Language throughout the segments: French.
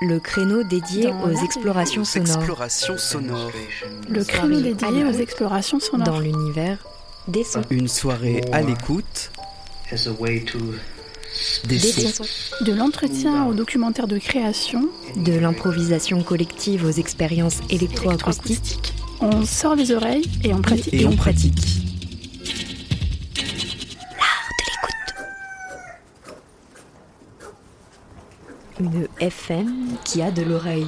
le créneau dédié Dans aux explorations Aux sonores. Le créneau dédié aux explorations sonores. dans l'univers des sons. Une soirée à l'écoute as a way to des Des sons. sons. De l'entretien au documentaire de création. De l'improvisation collective aux expériences électroacoustiques. électroacoustique. On sort les oreilles et on pratique. Et on pratique. Une FM qui a de l'oreille.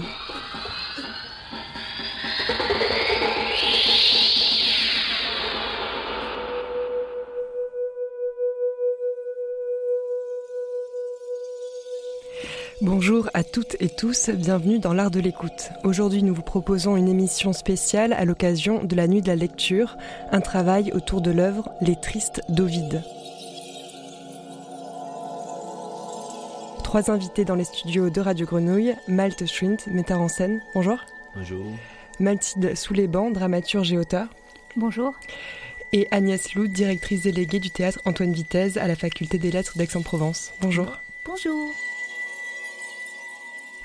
Bonjour à toutes et tous, bienvenue dans l'art de l'écoute. Aujourd'hui, nous vous proposons une émission spéciale à l'occasion de la nuit de la lecture, un travail autour de l'œuvre Les Tristes d'Ovide. Trois invités dans les studios de Radio Grenouille, Malte Schwint, metteur en scène, bonjour. Bonjour. Mathilde Souléban, dramaturge et auteur. Bonjour. Et Agnès Lou, directrice déléguée du théâtre Antoine Vitesse à la faculté des lettres d'Aix-en-Provence. Bonjour. Bonjour.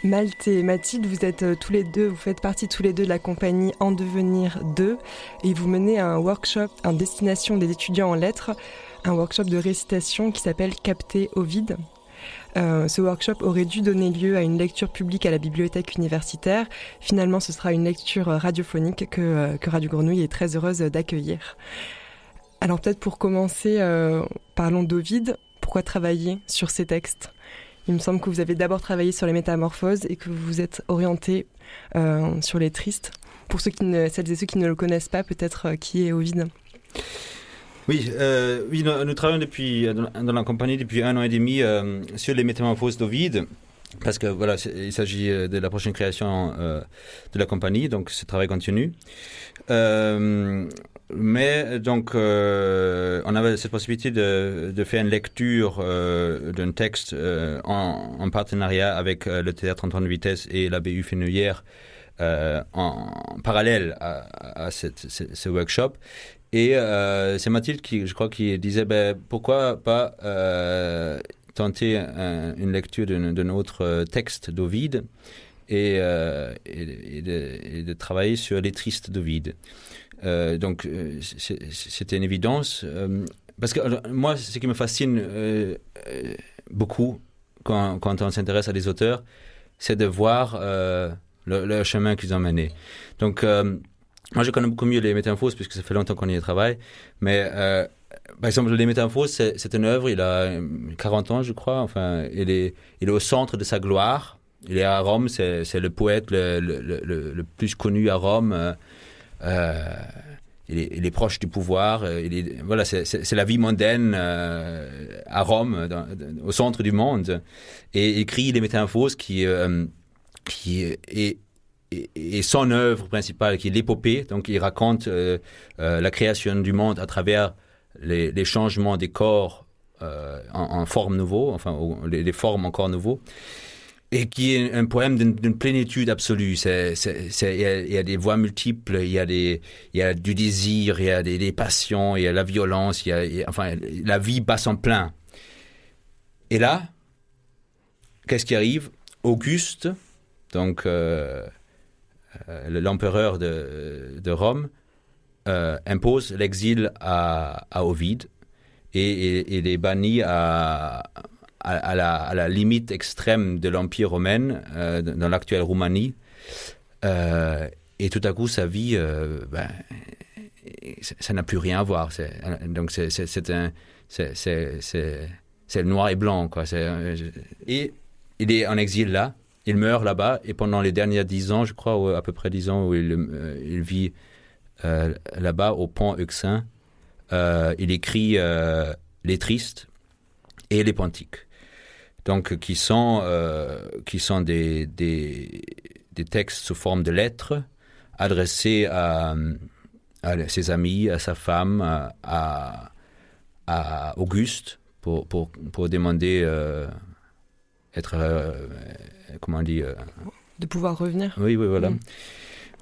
Malte et Mathilde, vous êtes euh, tous les deux, vous faites partie tous les deux de la compagnie En Devenir 2 et vous menez un workshop en destination des étudiants en lettres, un workshop de récitation qui s'appelle Capter au vide. Euh, ce workshop aurait dû donner lieu à une lecture publique à la bibliothèque universitaire. Finalement, ce sera une lecture euh, radiophonique que, euh, que Radio Grenouille est très heureuse d'accueillir. Alors peut-être pour commencer, parlons d'Ovide. Pourquoi travailler sur ces textes? Il me semble que vous avez d'abord travaillé sur les métamorphoses et que vous vous êtes orienté sur les tristes. Pour ceux qui ne, celles et ceux qui ne le connaissent pas, peut-être qui est Ovide Oui, euh, oui nous, travaillons depuis, dans, dans la compagnie depuis un an et demi euh, sur les métamorphoses d'Ovide. Parce que voilà, il s'agit euh, de la prochaine création euh, de la compagnie, donc ce travail continue. Euh, mais donc, euh, on avait cette possibilité de, de faire une lecture euh, d'un texte euh, en, en partenariat avec euh, le théâtre Antoine Vitesse et la BU Fenouillère euh, en, en parallèle à, à cette- ce, ce workshop. Et euh, c'est Mathilde qui, je crois, qui disait ben, pourquoi pas euh, tenter un- une lecture d'un autre euh, texte d'Ovide et, de, travailler sur les tristes d'Ovide. Donc c'était une évidence. parce que moi, ce qui me fascine beaucoup quand, on s'intéresse à des auteurs, c'est de voir le, le chemin qu'ils ont mené. Donc, moi, je connais beaucoup mieux les métamorphoses puisque ça fait longtemps qu'on y travaille. Mais euh, par exemple, les métamorphoses, c'est une œuvre, il a euh, 40 ans, je crois. Enfin, il est, au centre de sa gloire. Il est à Rome, c'est le poète le, plus connu à Rome. Euh, euh, il, est, proche du pouvoir. euh, voilà, c'est- la vie mondaine euh, à Rome, au centre du monde. Et écrit les métamorphoses qui, euh, qui est, est son œuvre principale, qui est l'épopée. Donc, il raconte euh, euh, la création du monde à travers les, changements des corps euh, en, en forme enfin, les, formes encore nouveaux. Et qui est un poème d'une plénitude absolue. Il, y a, des voix multiples, il y a, y a du désir, il y a des, passions, il y a la violence, y a, enfin, la vie bat son plein. Et là, qu'est-ce qui arrive? Auguste, donc l'empereur de, de Rome, euh, impose l'exil à, à Ovide et, et, et les bannit à, la, à la limite extrême de l'Empire romain, euh, dans l'actuelle Roumanie. Euh, et tout à coup, sa vie, euh, ben, ça n'a plus rien à voir. C'est- Donc, c'est noir et blanc, quoi. Euh, il est en exil là, il meurt là-bas, et pendant les derniers dix ans, je crois, à peu près dix ans, où il, euh, vit euh, là-bas, au pont Euxin, euh, il écrit Les Tristes et les Pontiques. Donc, qui sont, qui sont des, des, des textes sous forme de lettres adressés à, à ses amis, à sa femme, à, à Auguste pour, pour, pour demander être, comment on dit euh, De pouvoir revenir. Oui, oui, voilà. Mm.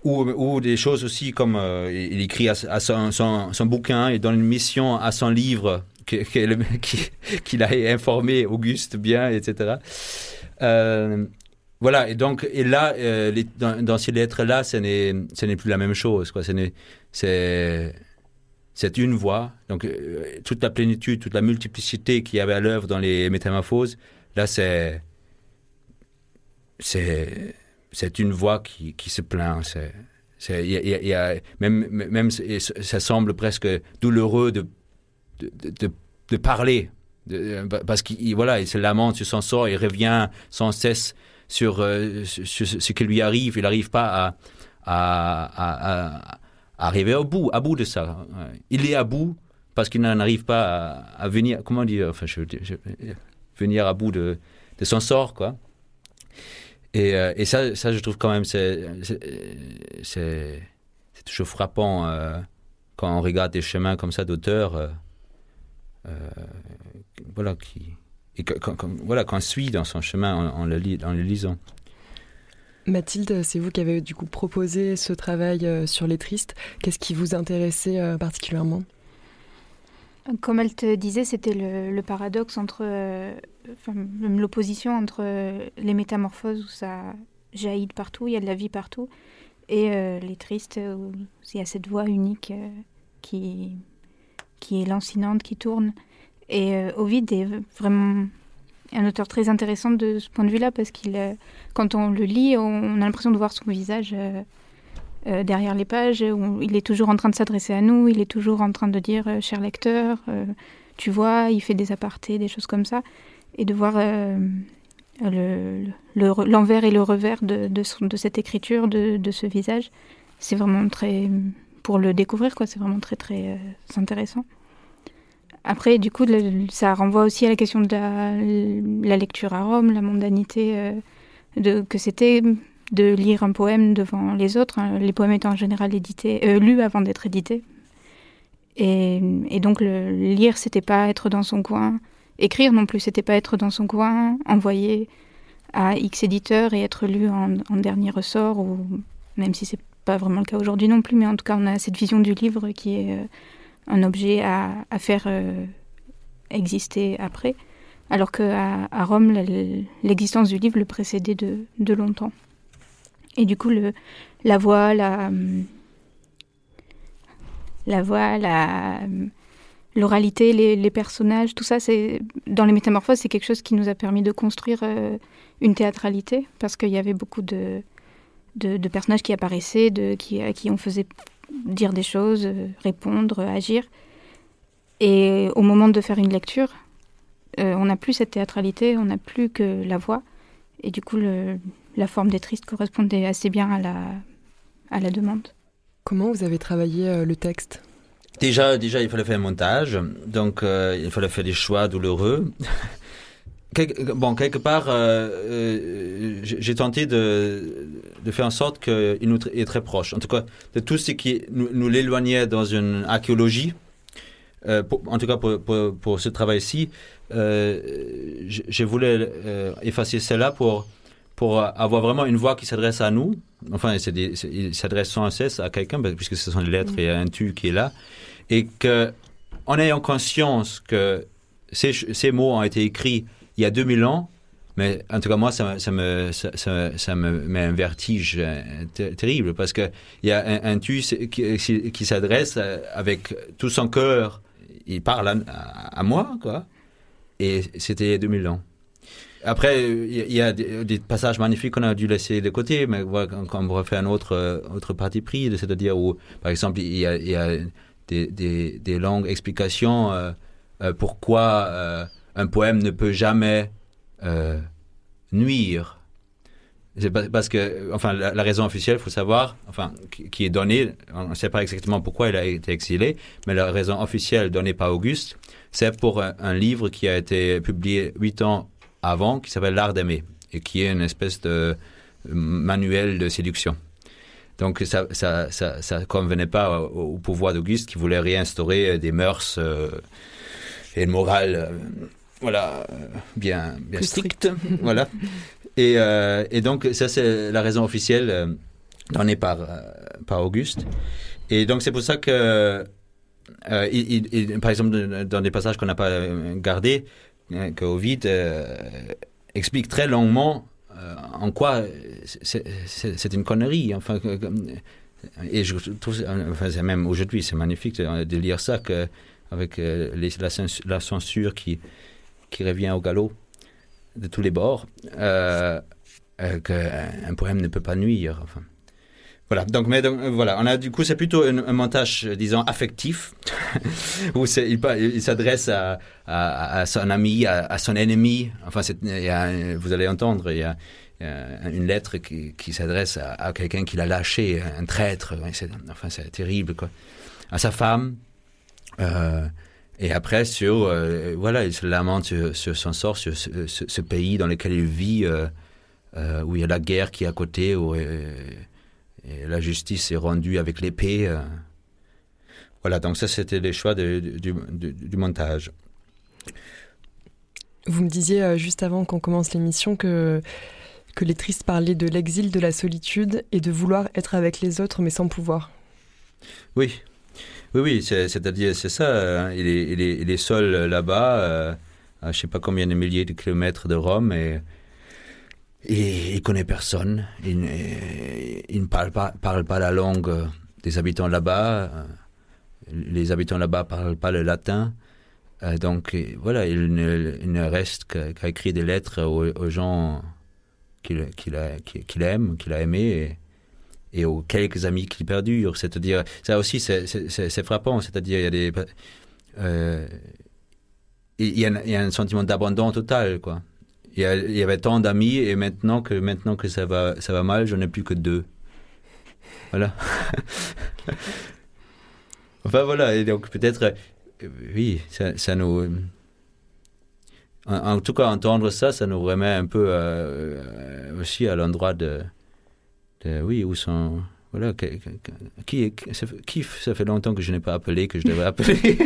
Ou, ou, des choses aussi comme il écrit à, son, son, son, bouquin et donne une mission à son livre qu'il a informé Auguste bien, etc. voilà, et donc, et là, les, dans, dans, ces lettres-là, ce n'est plus la même chose. Quoi. C'est c'est une voix. Donc, euh, toute la plénitude, toute la multiplicité qu'il y avait à l'œuvre dans les métamorphoses, là, c'est. C'est. C'est une voix qui, qui se plaint. C'est. c'est y a, y a, même, même ça semble presque douloureux de, de, de, parler. parce qu'il voilà, il se lamente sur son sort, il revient sans cesse sur, euh, sur ce qui lui arrive. Il n'arrive pas à, à, à arriver au bout, à bout de ça. Il est à bout parce qu'il n'arrive pas à, venir, comment dire, enfin, venir à bout de, de, son sort, quoi. Et, euh, et, ça, ça, je trouve quand même, c'est, c'est, toujours frappant euh, quand on regarde des chemins comme ça d'auteurs, euh, voilà, qui, et quand, voilà, qu'on suit dans son chemin en, le, en le lisant. Mathilde, c'est vous qui avez du coup proposé ce travail sur les tristes. Qu'est-ce qui vous intéressait particulièrement? Comme elle te disait, c'était le, paradoxe entre, euh, l'opposition entre les métamorphoses où ça jaillit partout, il y a de la vie partout, et les tristes où il y a cette voix unique qui, qui est lancinante, qui tourne. Et Ovid est vraiment un auteur très intéressant de ce point de vue-là parce qu'il, euh, quand on le lit, on, a l'impression de voir son visage euh, euh, derrière les pages. Où il est toujours en train de s'adresser à nous, il est toujours en train de dire cher lecteur, tu vois, il fait des apartés, des choses comme ça, et de voir le, l'envers et le revers de, de, cette écriture, de, de ce visage, c'est vraiment très pour le découvrir quoi. C'est vraiment très très intéressant. Après, du coup, ça renvoie aussi à la question de la, lecture à Rome, la mondanité, euh, de, que c'était de lire un poème devant les autres, hein, les poèmes étant en général euh, lus avant d'être édités. Et, donc, le lire, c'était pas être dans son coin. Écrire non plus, c'était pas être dans son coin, envoyer à X éditeurs et être lu en, dernier ressort, ou même si c'est pas vraiment le cas aujourd'hui non plus, mais en tout cas, on a cette vision du livre qui est euh, un objet à, faire euh, exister après, alors qu'à Rome, l'existence du livre le précédait de, longtemps. Et du coup, le, la voix, la, la voix, la, l'oralité, les, personnages, tout ça, c'est dans les métamorphoses, c'est quelque chose qui nous a permis de construire euh, une théâtralité, parce qu'il y avait beaucoup de, de, de, personnages qui apparaissaient, de, qui, à qui on faisait dire des choses, euh, répondre, agir. Et au moment de faire une lecture, euh, on n'a plus cette théâtralité, on n'a plus que la voix. Et du coup, le, la forme des tristes correspondait assez bien à la, à la demande. Comment vous avez travaillé euh, le texte? Déjà, déjà, il fallait faire un montage, donc il fallait faire des choix douloureux. bon, quelque part, euh, euh, j'ai tenté de, de, faire en sorte qu'il nous est très proche. En tout cas, de tout ce qui nous, nous l'éloignait dans une archéologie, euh, en tout cas pour, pour, pour ce travail-ci, je, je, voulais effacer cela pour, pour avoir vraiment une voix qui s'adresse à nous. Enfin, il s'adresse sans cesse à quelqu'un, puisque ce sont les lettres et un tu qui est là. Et que, en ayant conscience que ces, mots ont été écrits il y a 2000 ans, mais en tout cas, moi, ça, me, ça, me met un vertige euh, terrible parce qu'il y a un, tu qui, qui s'adresse euh, avec tout son cœur. Il parle à, à moi, quoi. Et c'était il y a 2000 ans. Après, il y a des, passages magnifiques qu'on a dû laisser de côté, mais quand on refait un autre, euh, autre parti pris, c'est-à-dire où, par exemple, il y a, des, longues explications euh, pourquoi. Euh, un poème ne peut jamais nuire. C'est parce que, enfin, la, raison officielle, il faut savoir, enfin, qui, est donnée, on ne sait pas exactement pourquoi il a été exilé, mais la raison officielle donnée par Auguste, c'est pour un, livre qui a été publié huit ans avant, qui s'appelle L'art d'aimer, et qui est une espèce de manuel de séduction. Donc ça ça, ça, ça convenait pas au, au pouvoir d'Auguste qui voulait réinstaurer des mœurs euh, et une morale euh, voilà, euh, bien, bien stricte. voilà. Et, euh, et donc, ça, c'est la raison officielle euh, donnée par, euh, par Auguste. Et donc, c'est pour ça que, euh, il, il- par exemple, dans des passages qu'on n'a pas euh, gardés, euh, que Ovid euh, explique très longuement euh, en quoi c'est- une connerie. Enfin, et je trouve, enfin, même aujourd'hui, c'est magnifique de, lire ça que, avec euh, la, cens- la censure qui, revient au galop de tous les bords, qu'un poème ne peut pas nuire. Voilà, donc, euh, voilà, on a du coup, c'est plutôt un, montage, euh, disons, affectif, où il, s'adresse à, son ami, à, son ennemi. Enfin, a, vous allez entendre, il y a, a une lettre qui, s'adresse à, quelqu'un qui l'a lâché, un traître. Enfin, c'est terrible, quoi. À sa femme. Euh, et après, sur, voilà, il se lamente sur, son sort, sur ce, pays dans lequel il vit, où il y a la guerre qui est à côté, et la justice est rendue avec l'épée. euh. Voilà, donc ça, c'était les choix de- du, du- du montage. Vous me disiez euh, juste avant qu'on commence l'émission que, que les tristes parlaient de l'exil, de la solitude et de vouloir être avec les autres mais sans pouvoir. Oui, oui, oui, c'est- c'est-à-dire, c'est ça. hein, il, est, il, est, il est seul là-bas, euh, à je sais pas combien de milliers de kilomètres de Rome, et, et il connaît personne. Il, ne- il ne parle pas, la langue des habitants là-bas. Les habitants là-bas parlent pas le latin. Euh, donc voilà, il ne, il ne reste qu'à écrire des lettres aux, gens qu'il qu'il qu'il- qu'il aime, qu'il a aimés. Et, aux quelques amis qui perdurent. C'est-à-dire, ça aussi, c'est- frappant. C'est-à-dire, il y a euh, il il y a un sentiment d'abandon total, quoi. Il y, avait tant d'amis et maintenant que maintenant que ça va ça va mal, j'en ai plus que deux. Voilà. enfin voilà. Et donc peut-être, euh, oui, ça, nous. En, tout cas, entendre ça, ça nous remet un peu euh, aussi à l'endroit de, oui, où sont, voilà, qui, fait- qui, ça fait longtemps que je n'ai pas appelé, que je devrais appeler.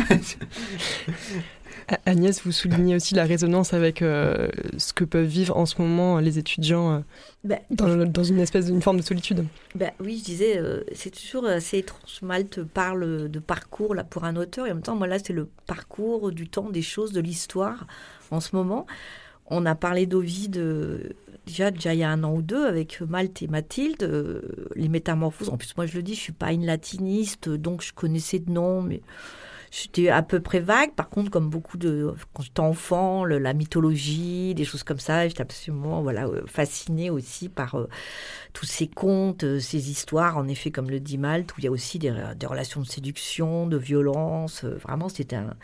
Agnès, vous soulignez aussi la résonance avec euh, ce que peuvent vivre en ce moment les étudiants euh, Ben, dans, dans une espèce d'une forme de solitude. ben oui, je disais, euh, c'est toujours assez étrange. Malte parle de parcours là pour un auteur et en même temps, moi là, c'est le parcours du temps, des choses, de l'histoire en ce moment. On a parlé d'Ovide euh, déjà, déjà il y a un an ou deux avec Malte et Mathilde, euh, les métamorphoses. En plus, moi je le dis, je suis pas une latiniste, donc je connaissais de nom, mais j'étais à peu près vague. Par contre, comme beaucoup de quand j'étais enfant, la mythologie, des choses comme ça, j'étais absolument voilà euh, fascinée aussi par euh, tous ces contes, euh, ces histoires, en effet, comme le dit Malte, où il y a aussi des, relations de séduction, de violence. vraiment, c'était un,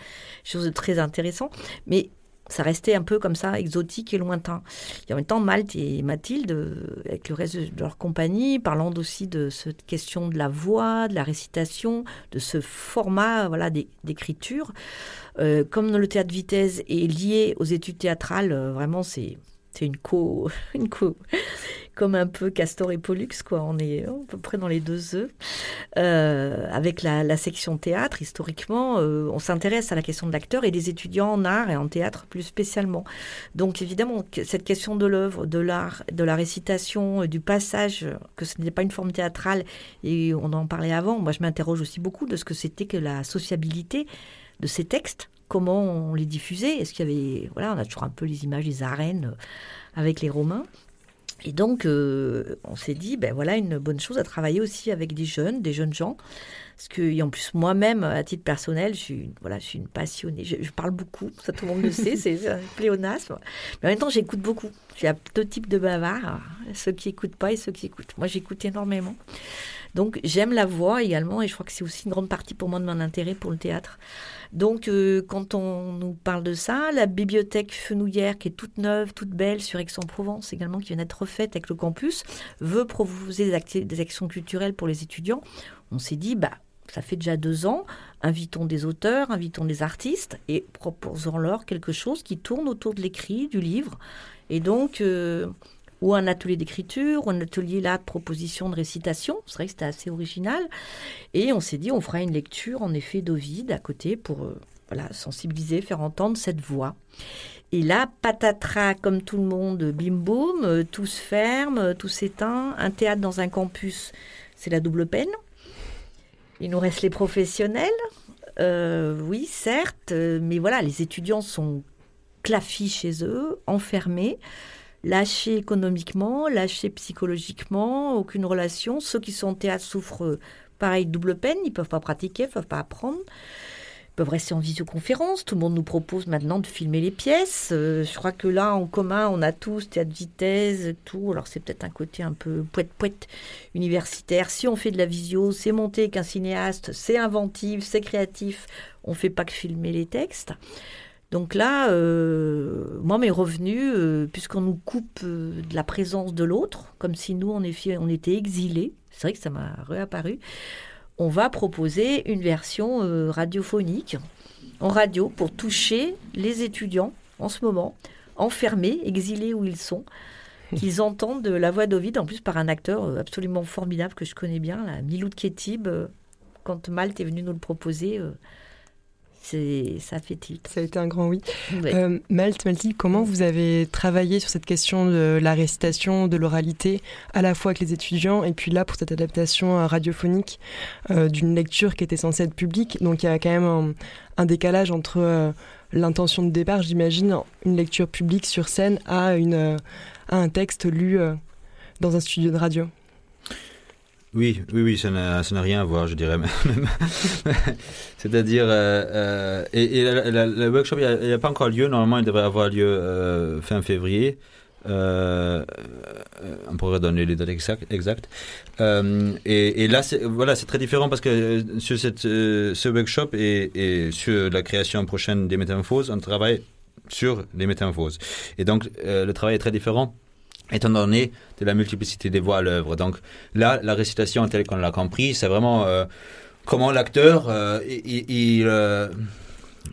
chose de très intéressant. Mais ça restait un peu comme ça, exotique et lointain. Et en même temps, Malte et Mathilde, euh, avec le reste de leur compagnie, parlant aussi de cette question de la voix, de la récitation, de ce format voilà, d'é- d'écriture, euh, comme le théâtre vitesse est lié aux études théâtrales, euh, vraiment, c'est une co, une co, comme un peu Castor et Pollux, quoi. On est à peu près dans les deux œufs. Euh, avec la, section théâtre, historiquement, euh, on s'intéresse à la question de l'acteur et des étudiants en art et en théâtre plus spécialement. Donc évidemment, cette question de l'œuvre, de l'art, de la récitation, euh, du passage, que ce n'est pas une forme théâtrale, et on en parlait avant, moi je m'interroge aussi beaucoup de ce que c'était que la sociabilité de ces textes, comment on les diffusait, est-ce qu'il y avait, voilà, on a toujours un peu les images des arènes avec les Romains. Et donc, euh, on s'est dit, ben voilà, une bonne chose à travailler aussi avec des jeunes, des jeunes gens. Parce que, en plus, moi-même, à titre personnel, je suis, une- voilà, je suis une passionnée. Je, je parle beaucoup, ça tout le monde le sait, c'est c'est un pléonasme. Mais en même temps, j'écoute beaucoup. Il y a deux types de bavards, ceux qui écoutent pas et ceux qui écoutent. Moi, j'écoute énormément. Donc, j'aime la voix également, et je crois que c'est aussi une grande partie pour moi de mon intérêt pour le théâtre. Donc, euh, quand on nous parle de ça, la bibliothèque Fenouillère, qui est toute neuve, toute belle sur Aix-en-Provence également, qui vient d'être refaite avec le campus, veut proposer des, acti- des actions culturelles pour les étudiants. On s'est dit, bah, ça fait déjà deux ans, invitons des auteurs, invitons des artistes et proposons-leur quelque chose qui tourne autour de l'écrit, du livre. Et donc, euh, ou un atelier d'écriture, ou un atelier là de proposition de récitation. C'est vrai que c'était assez original. Et on s'est dit, on fera une lecture en effet d'Ovide à côté pour euh, voilà, sensibiliser, faire entendre cette voix. Et là, patatras, comme tout le monde, bim boum, euh, tout se ferme, euh, tout s'éteint. Un théâtre dans un campus, c'est la double peine. Il nous reste les professionnels. Oui, certes, mais voilà, les étudiants sont clafis chez eux, enfermés, lâchés économiquement, lâchés psychologiquement, aucune relation. Ceux qui sont en théâtre souffrent, pareil, double peine, ils ne peuvent pas pratiquer, ils ne peuvent pas apprendre peuvent rester en visioconférence. Tout le monde nous propose maintenant de filmer les pièces. Euh, je crois que là, en commun, on a tous théâtre vitesse, tout. Alors, c'est peut-être un côté un peu poète-poète universitaire. Si on fait de la visio, c'est monté qu'un cinéaste, c'est inventif, c'est créatif. On ne fait pas que filmer les textes. Donc là, euh, moi, mes revenus, euh, puisqu'on nous coupe de la présence de l'autre, comme si nous, on, on était exilés, c'est vrai que ça m'a réapparu on va proposer une version euh, radiophonique en radio pour toucher les étudiants en ce moment, enfermés, exilés où ils sont, qu'ils entendent la voix d'Ovid, en plus par un acteur euh, absolument formidable que je connais bien, la Milou de Ketib. Euh, quand Malte est venu nous le proposer, ça fait. Ça a été un grand oui. Euh, Malte, Malte, comment vous avez travaillé sur cette question de la récitation, de l'oralité, à la fois avec les étudiants et puis là pour cette adaptation euh, radiophonique euh, d'une lecture qui était censée être publique Donc il y a quand même un, décalage entre l'intention de départ, j'imagine, une lecture publique sur scène à, une, à un texte lu dans un studio de radio. Oui, oui, oui, ça n'a rien à voir, je dirais. C'est-à-dire, euh, euh, et, le workshop, il n'a pas encore lieu. Normalement, il devrait avoir lieu euh, fin février. on pourrait donner les dates exactes. Et, là, voilà, c'est très différent parce que sur cette, ce workshop et, et, sur la création prochaine des métamorphoses, on travaille sur les métamorphoses. Et donc, le travail est très différent étant donné de la multiplicité des voix à l'œuvre. Donc là, la récitation telle qu'on l'a compris, c'est vraiment euh, comment l'acteur euh, euh,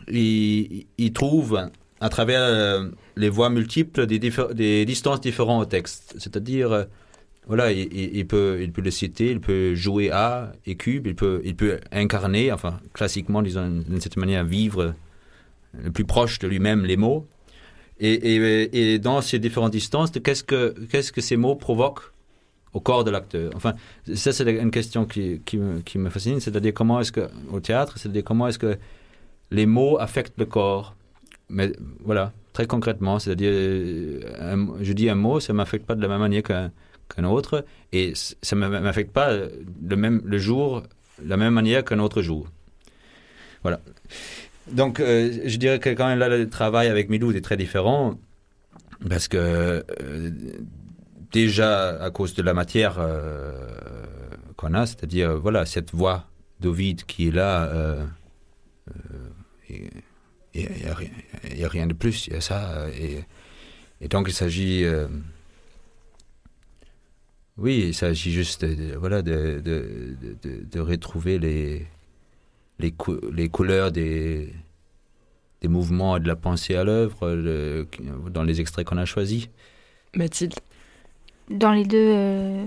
il, il, trouve à travers les voix multiples des, distances différentes au texte. C'est-à-dire, voilà, il, peut, il peut le citer, il peut jouer A et cube, il peut, il peut incarner, enfin classiquement, disons d'une certaine manière, vivre le plus proche de lui-même les mots et, dans ces différentes distances, qu'est-ce que, ces mots provoquent au corps de l'acteur? Enfin, ça, c'est une question qui, me, fascine, c'est-à-dire comment est-ce que, au théâtre, c'est-à-dire comment est-ce que les mots affectent le corps Mais voilà, très concrètement, c'est-à-dire, je dis un mot, ça ne m'affecte pas de la même manière qu'un, qu'un autre, et ça ne m'affecte pas le, même, le jour, de la même manière qu'un autre jour. Voilà. Donc, euh, je dirais que quand même là, le travail avec Milou est très différent parce que euh, déjà à cause de la matière euh, qu'on a, c'est-à-dire voilà cette voix d'Ovid qui est là, il n'y a, rien de plus, il y a ça. Et, donc il s'agit, oui, il s'agit juste voilà de retrouver les les, les couleurs des, des mouvements et de la pensée à l'œuvre dans les extraits qu'on a choisis. Mathilde Dans les deux euh,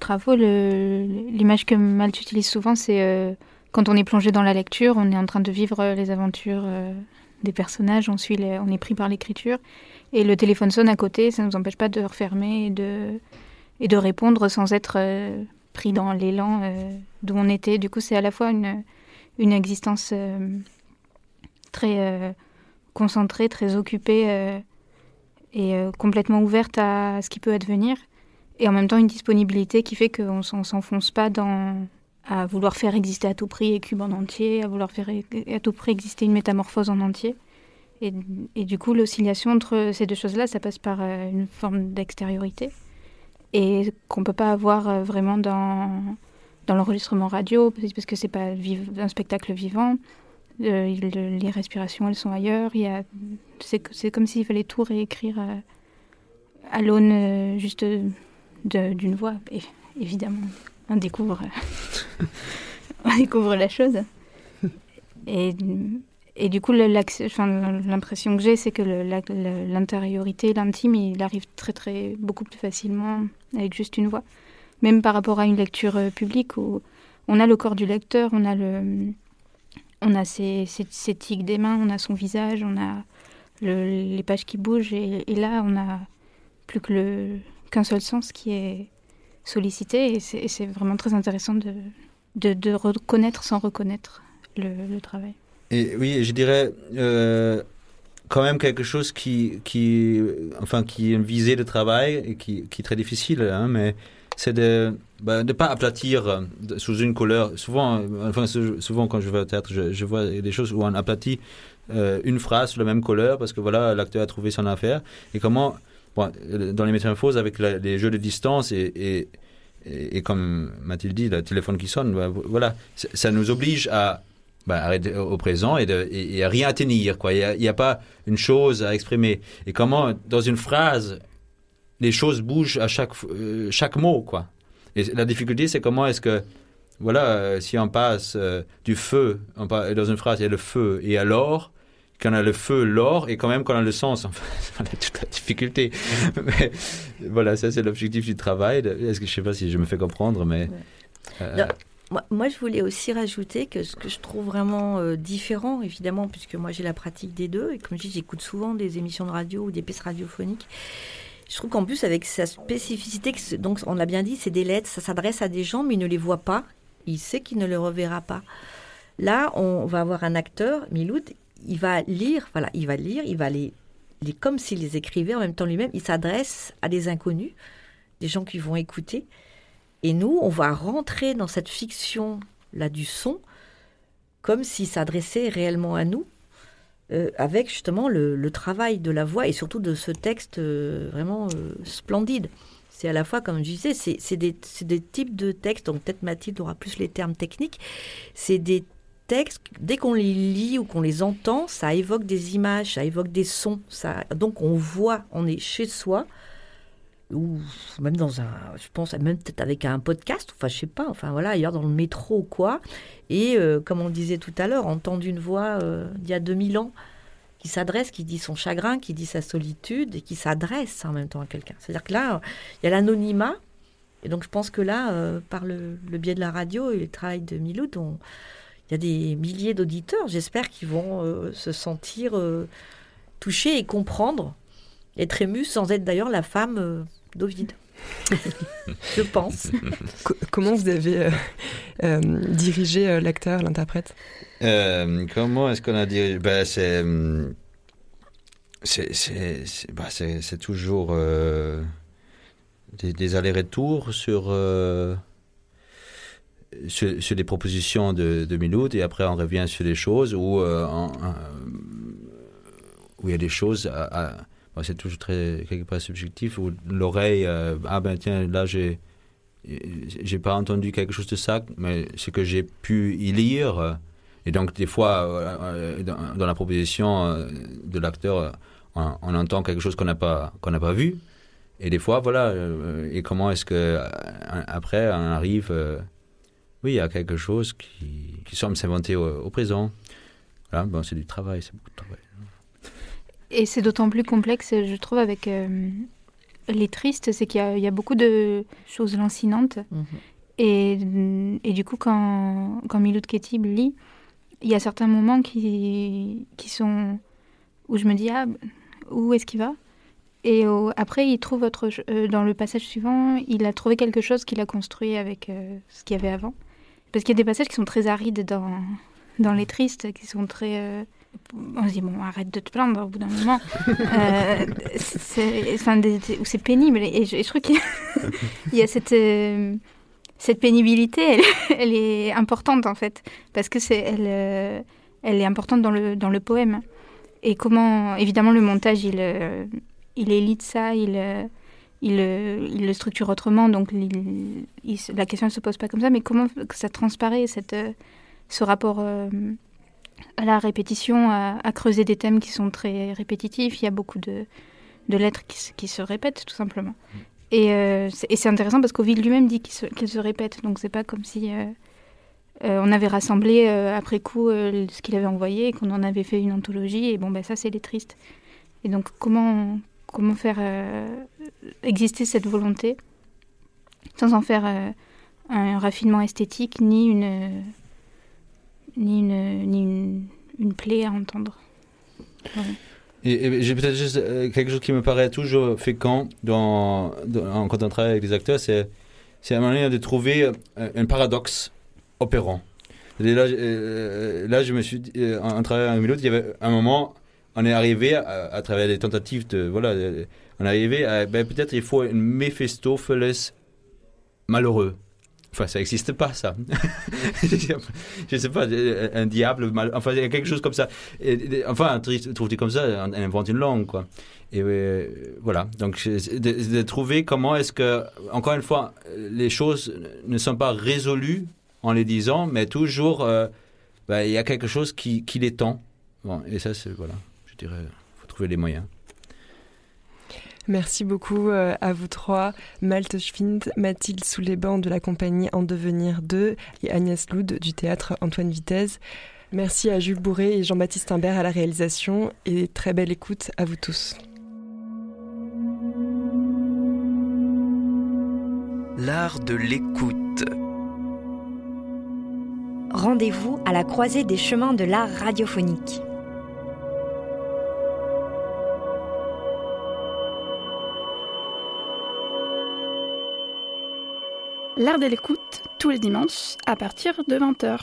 travaux, l'image que Malte utilise souvent, c'est euh, quand on est plongé dans la lecture, on est en train de vivre les aventures euh, des personnages, on, suit on est pris par l'écriture, et le téléphone sonne à côté, ça ne nous empêche pas de refermer et de, et de répondre sans être pris dans l'élan d'où on était. Du coup, c'est à la fois une une existence euh, très euh, concentrée, très occupée euh, et complètement ouverte à ce qui peut advenir. Et en même temps, une disponibilité qui fait qu'on ne s'enfonce pas dans à vouloir faire exister à tout prix Cube en entier, à vouloir faire à tout prix exister une métamorphose en entier. Et, et du coup, l'oscillation entre ces deux choses-là, ça passe par une forme d'extériorité et qu'on ne peut pas avoir vraiment dans, dans l'enregistrement radio, parce que c'est pas un spectacle vivant. Euh, les respirations, elles sont ailleurs. C'est, comme s'il fallait tout réécrire à, à l'aune euh, juste d'une voix. Évidemment, on découvre, on découvre la chose. Et, et du coup, l'impression que j'ai, c'est que l'intériorité, l'intime, il arrive très, très, beaucoup plus facilement avec juste une voix. Même par rapport à une lecture euh, publique où on a le corps du lecteur, on a, ses, ses, tics des mains, on a son visage, on a les pages qui bougent. Et, là, on a plus qu'un seul sens qui est sollicité. Et c'est vraiment très intéressant de, reconnaître sans reconnaître le, travail. Et oui, je dirais euh, quand même quelque chose qui, enfin, qui est une visée de travail et qui, qui est très difficile, hein, mais c'est de ne bah, pas aplatir euh, sous une couleur. Souvent, euh, enfin, souvent quand je vais au théâtre, je, vois des choses où on aplatit une phrase sous la même couleur parce que voilà, l'acteur a trouvé son affaire. Et comment, dans les métamorphoses, avec les jeux de distance et, et, et, comme Mathilde dit, le téléphone qui sonne, bah, voilà, ça nous oblige à arrêter au présent et, de, et, à rien tenir. Quoi. Il n'y a, pas une chose à exprimer. Et comment, dans une phrase, les choses bougent à chaque, euh, chaque mot. Quoi. Et la difficulté, c'est comment est-ce que, voilà, euh, si on passe euh, du feu, on dans une phrase, il y a le feu et alors, quand on a le feu, l'or, et quand même quand on a le sens, enfin, on a toute la difficulté. mais, voilà, ça c'est l'objectif du travail. Est-ce que je sais pas si je me fais comprendre, mais... Moi, je voulais aussi rajouter que ce que je trouve vraiment euh, différent, évidemment, puisque moi j'ai la pratique des deux, et comme je dis, j'écoute souvent des émissions de radio ou des pièces radiophoniques. Je trouve qu'en plus, avec sa spécificité, donc on l'a bien dit, c'est des lettres, ça s'adresse à des gens, mais il ne les voit pas. Il sait qu'il ne les reverra pas. Là, on va avoir un acteur, Miloud, il va lire, voilà, il va lire, il va les, les comme s'il les écrivait en même temps lui-même. Il s'adresse à des inconnus, des gens qui vont écouter. Et nous, on va rentrer dans cette fiction-là du son comme s'il s'adressait réellement à nous, euh, avec justement le, travail de la voix et surtout de ce texte euh, vraiment euh, splendide. C'est à la fois, comme je disais, c'est des, types de textes, donc peut-être Mathilde aura plus les termes techniques, c'est des textes, dès qu'on les lit ou qu'on les entend, ça évoque des images, ça évoque des sons, ça, donc on voit, on est chez soi, ou même dans un, je pense, même peut-être avec un podcast, enfin je sais pas, enfin voilà, ailleurs dans le métro ou quoi. Et euh, comme on disait tout à l'heure, entendre une voix euh, d'il y a 2000 ans qui s'adresse, qui dit son chagrin, qui dit sa solitude et qui s'adresse en même temps à quelqu'un. C'est-à-dire que là, il y a l'anonymat. Et donc je pense que là, euh, par le, biais de la radio et le travail de Miloud, il y a des milliers d'auditeurs, j'espère, qui vont se sentir touchés et comprendre être émus sans être d'ailleurs la femme d'Ovide. je pense. comment vous avez euh, euh, dirigé euh, l'acteur, l'interprète? Comment est-ce qu'on a dirigé? Ben, C'est bah, c'est toujours des, des allers-retours sur, sur, des propositions de, de Miloud et après on revient sur des choses où, où il y a des choses à c'est toujours très quelque part subjectif où l'oreille euh, ah ben tiens là j'ai j'ai pas entendu quelque chose de ça mais ce que j'ai pu y lire et donc des fois euh, dans, la proposition euh, de l'acteur on, entend quelque chose qu'on n'a pas qu'on n'a pas vu et des fois voilà et comment est-ce que après on arrive oui à quelque chose qui, qui semble s'inventer au, au, présent. Voilà bon c'est du travail c'est beaucoup de travail et c'est d'autant plus complexe, je trouve, avec euh, les tristes, c'est qu'il y, a beaucoup de choses lancinantes. Mhm. Et, et, du coup, quand, quand Milou Ketib lit, il y a certains moments qui, qui sont où je me dis, ah, où est-ce qu'il va? Et après, il trouve autre, euh, dans le passage suivant, il a trouvé quelque chose qu'il a construit avec euh, ce qu'il y avait avant. Parce qu'il y a des passages qui sont très arides dans, dans les tristes, qui sont très on se dit, bon, arrête de te plaindre au bout d'un moment. euh, c'est pénible. Et je, trouve qu'il y, a cette, euh, cette pénibilité, elle, est importante en fait. Parce que c'est elle, euh, elle est importante dans le, dans le poème. Et comment, évidemment, le montage, il, euh, il élite ça, il, il, le structure autrement. Donc la question ne se pose pas comme ça. Mais comment ça transparaît, cette, ce rapport à la répétition, à, creuser des thèmes qui sont très répétitifs. Il y a beaucoup de, de lettres qui, se répètent, tout simplement. Mm. Euh, et, c'est intéressant parce qu'Oville lui-même dit qu'il se, se, répète. Donc c'est pas comme si. Euh, euh, on avait rassemblé après coup ce qu'il avait envoyé, qu'on en avait fait une anthologie, et bon, ben ça, c'est les tristes. Et donc, comment, comment faire exister cette volonté sans en faire un raffinement esthétique ni une, ni une, ni une, une plaie à entendre. Et, j'ai peut-être juste quelque chose qui me paraît toujours fécond dans, dans, quand on travaille avec les acteurs, c'est moment donné de trouver un paradoxe opérant. Et là, euh, là, je me suis dit, euh, en, travaillant avec Miloud, il y avait un moment, on est arrivé à, travers des tentatives de. Voilà, on est arrivé à. Ben, peut-être il faut un Mephistopheles malheureux. Enfin, ça n'existe pas, ça. je ne sais pas, un diable, enfin, il y a quelque chose comme ça. Enfin, trouve-t-il comme ça, on invente une langue, quoi. Et euh, voilà, donc de, trouver comment est-ce que, encore une fois, les choses ne sont pas résolues en les disant, mais toujours, euh, bah, il y a quelque chose qui, qui les tend. Bon, et ça, c'est, voilà, je dirais, il faut trouver les moyens. Merci beaucoup euh, à vous trois, Malte Schwind, Mathilde Souléban de la compagnie En Devenir 2 et Agnès Loud du théâtre Antoine Vitesse. Merci à Jules Bourré et Jean-Baptiste Imbert à la réalisation et très belle écoute à vous tous. L'art de l'écoute rendez-vous à la croisée des chemins de l'art radiophonique. L'art de l'écoute, tous les dimanches, à partir de 20h.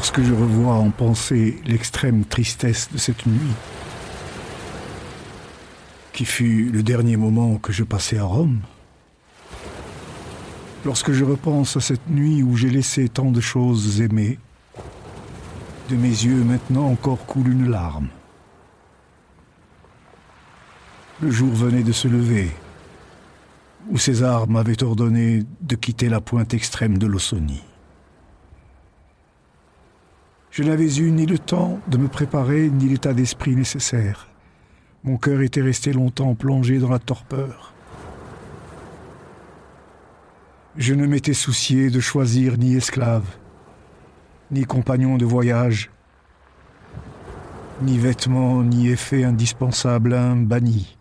Lorsque je revois en pensée l'extrême tristesse de cette nuit, qui fut le dernier moment que je passais à Rome, lorsque je repense à cette nuit où j'ai laissé tant de choses aimées, de mes yeux maintenant encore coule une larme. Le jour venait de se lever, où César m'avait ordonné de quitter la pointe extrême de l'Osonie. Je n'avais eu ni le temps de me préparer, ni l'état d'esprit nécessaire. Mon cœur était resté longtemps plongé dans la torpeur. Je ne m'étais soucié de choisir ni esclave, ni compagnon de voyage, ni vêtements, ni effets indispensables à un banni.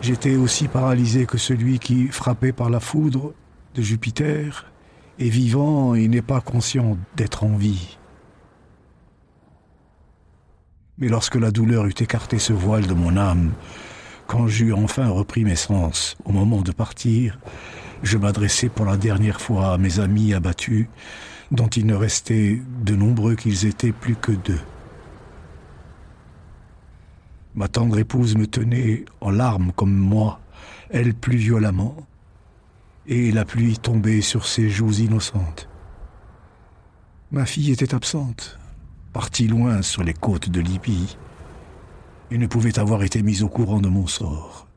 J'étais aussi paralysé que celui qui, frappé par la foudre de Jupiter, est vivant et n'est pas conscient d'être en vie. Mais lorsque la douleur eut écarté ce voile de mon âme, quand j'eus enfin repris mes sens au moment de partir, je m'adressai pour la dernière fois à mes amis abattus, dont il ne restait de nombreux qu'ils étaient plus que deux. Ma tendre épouse me tenait en larmes comme moi, elle plus violemment, et la pluie tombait sur ses joues innocentes. Ma fille était absente, partie loin sur les côtes de Libye, et ne pouvait avoir été mise au courant de mon sort.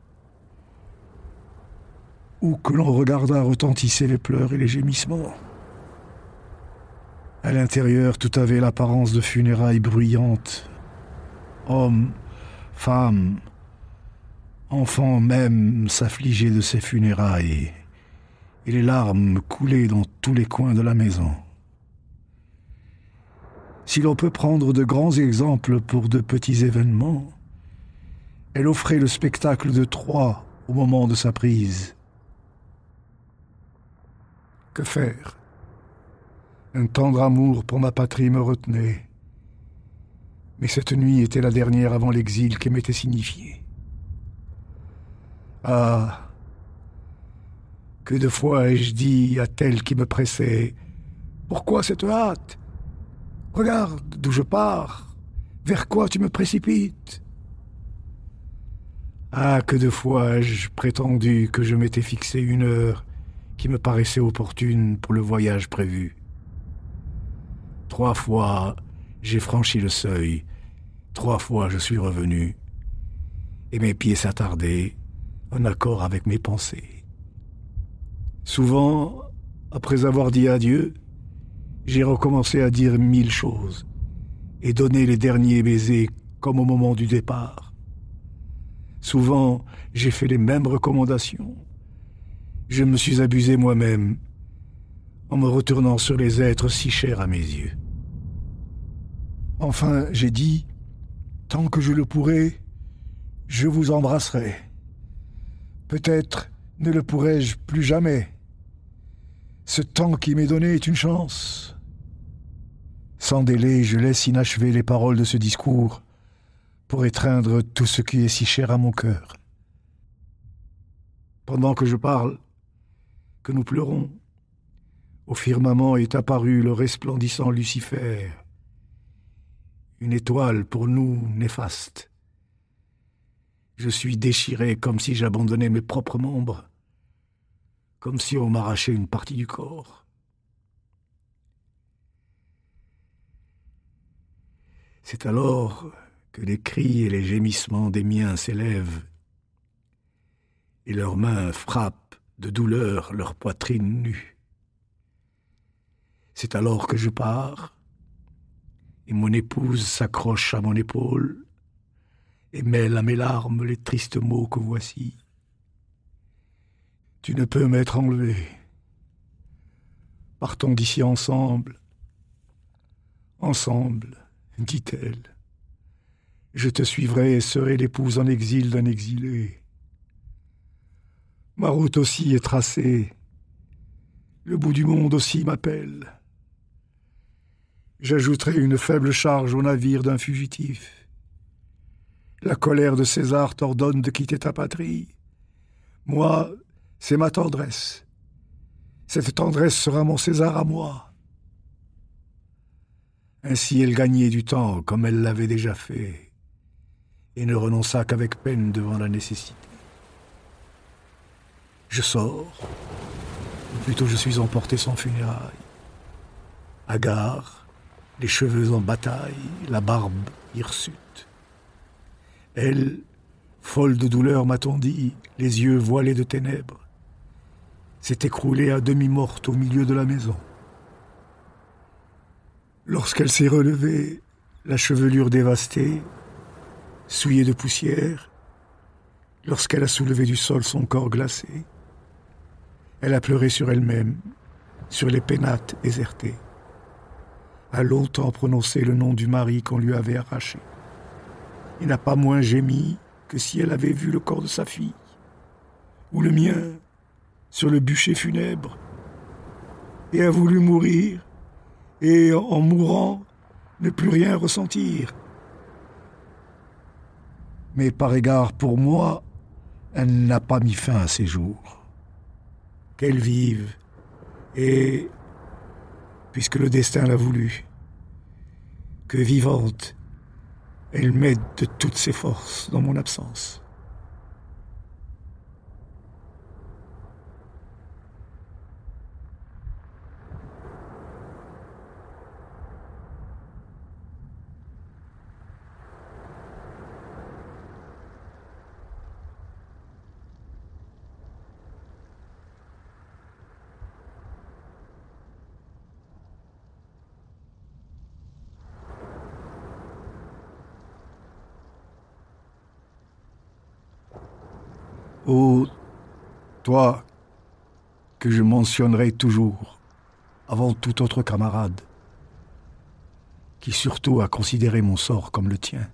Où que l'on regardât retentissaient les pleurs et les gémissements. À l'intérieur, tout avait l'apparence de funérailles bruyantes. Hommes, femmes, enfants même s'affligeaient de ces funérailles et les larmes coulaient dans tous les coins de la maison. Si l'on peut prendre de grands exemples pour de petits événements, elle offrait le spectacle de Troie au moment de sa prise. Que faire? Un tendre amour pour ma patrie me retenait. Mais cette nuit était la dernière avant l'exil qui m'était signifié. Ah, que de fois ai-je dit à tel qui me pressait Pourquoi cette hâte? Regarde d'où je pars. Vers quoi tu me précipites? Ah, que de fois ai-je prétendu que je m'étais fixé une heure qui me paraissait opportune pour le voyage prévu. Trois fois, j'ai franchi le seuil, trois fois je suis revenu, et mes pieds s'attardaient en accord avec mes pensées. Souvent, après avoir dit adieu, j'ai recommencé à dire mille choses et donner les derniers baisers comme au moment du départ. Souvent, j'ai fait les mêmes recommandations je me suis abusé moi-même en me retournant sur les êtres si chers à mes yeux. Enfin, j'ai dit, tant que je le pourrai, je vous embrasserai. Peut-être ne le pourrai-je plus jamais. Ce temps qui m'est donné est une chance. Sans délai, je laisse inachever les paroles de ce discours pour étreindre tout ce qui est si cher à mon cœur. Pendant que je parle, que nous pleurons. Au firmament est apparu le resplendissant Lucifer, une étoile pour nous néfaste. Je suis déchiré comme si j'abandonnais mes propres membres, comme si on m'arrachait une partie du corps. C'est alors que les cris et les gémissements des miens s'élèvent, et leurs mains frappent de douleur leur poitrine nue. C'est alors que je pars, et mon épouse s'accroche à mon épaule et mêle à mes larmes les tristes mots que voici. Tu ne peux m'être enlevé. Partons d'ici ensemble. Ensemble, dit-elle. Je te suivrai et serai l'épouse en exil d'un exilé. Ma route aussi est tracée. Le bout du monde aussi m'appelle. J'ajouterai une faible charge au navire d'un fugitif. La colère de César t'ordonne de quitter ta patrie. Moi, c'est ma tendresse. Cette tendresse sera mon César à moi. Ainsi elle gagnait du temps comme elle l'avait déjà fait, et ne renonça qu'avec peine devant la nécessité. Je sors, ou plutôt je suis emporté sans funérailles. Hagard, les cheveux en bataille, la barbe hirsute. Elle, folle de douleur, m'attendit, les yeux voilés de ténèbres, s'est écroulée à demi-morte au milieu de la maison. Lorsqu'elle s'est relevée, la chevelure dévastée, souillée de poussière, lorsqu'elle a soulevé du sol son corps glacé, elle a pleuré sur elle-même, sur les pénates désertées. A longtemps prononcé le nom du mari qu'on lui avait arraché. Il n'a pas moins gémi que si elle avait vu le corps de sa fille, ou le mien, sur le bûcher funèbre, et a voulu mourir, et en mourant, ne plus rien ressentir. Mais par égard pour moi, elle n'a pas mis fin à ses jours qu'elle vive, et, puisque le destin l'a voulu, que vivante, elle m'aide de toutes ses forces dans mon absence. Ô toi que je mentionnerai toujours avant tout autre camarade, qui surtout a considéré mon sort comme le tien.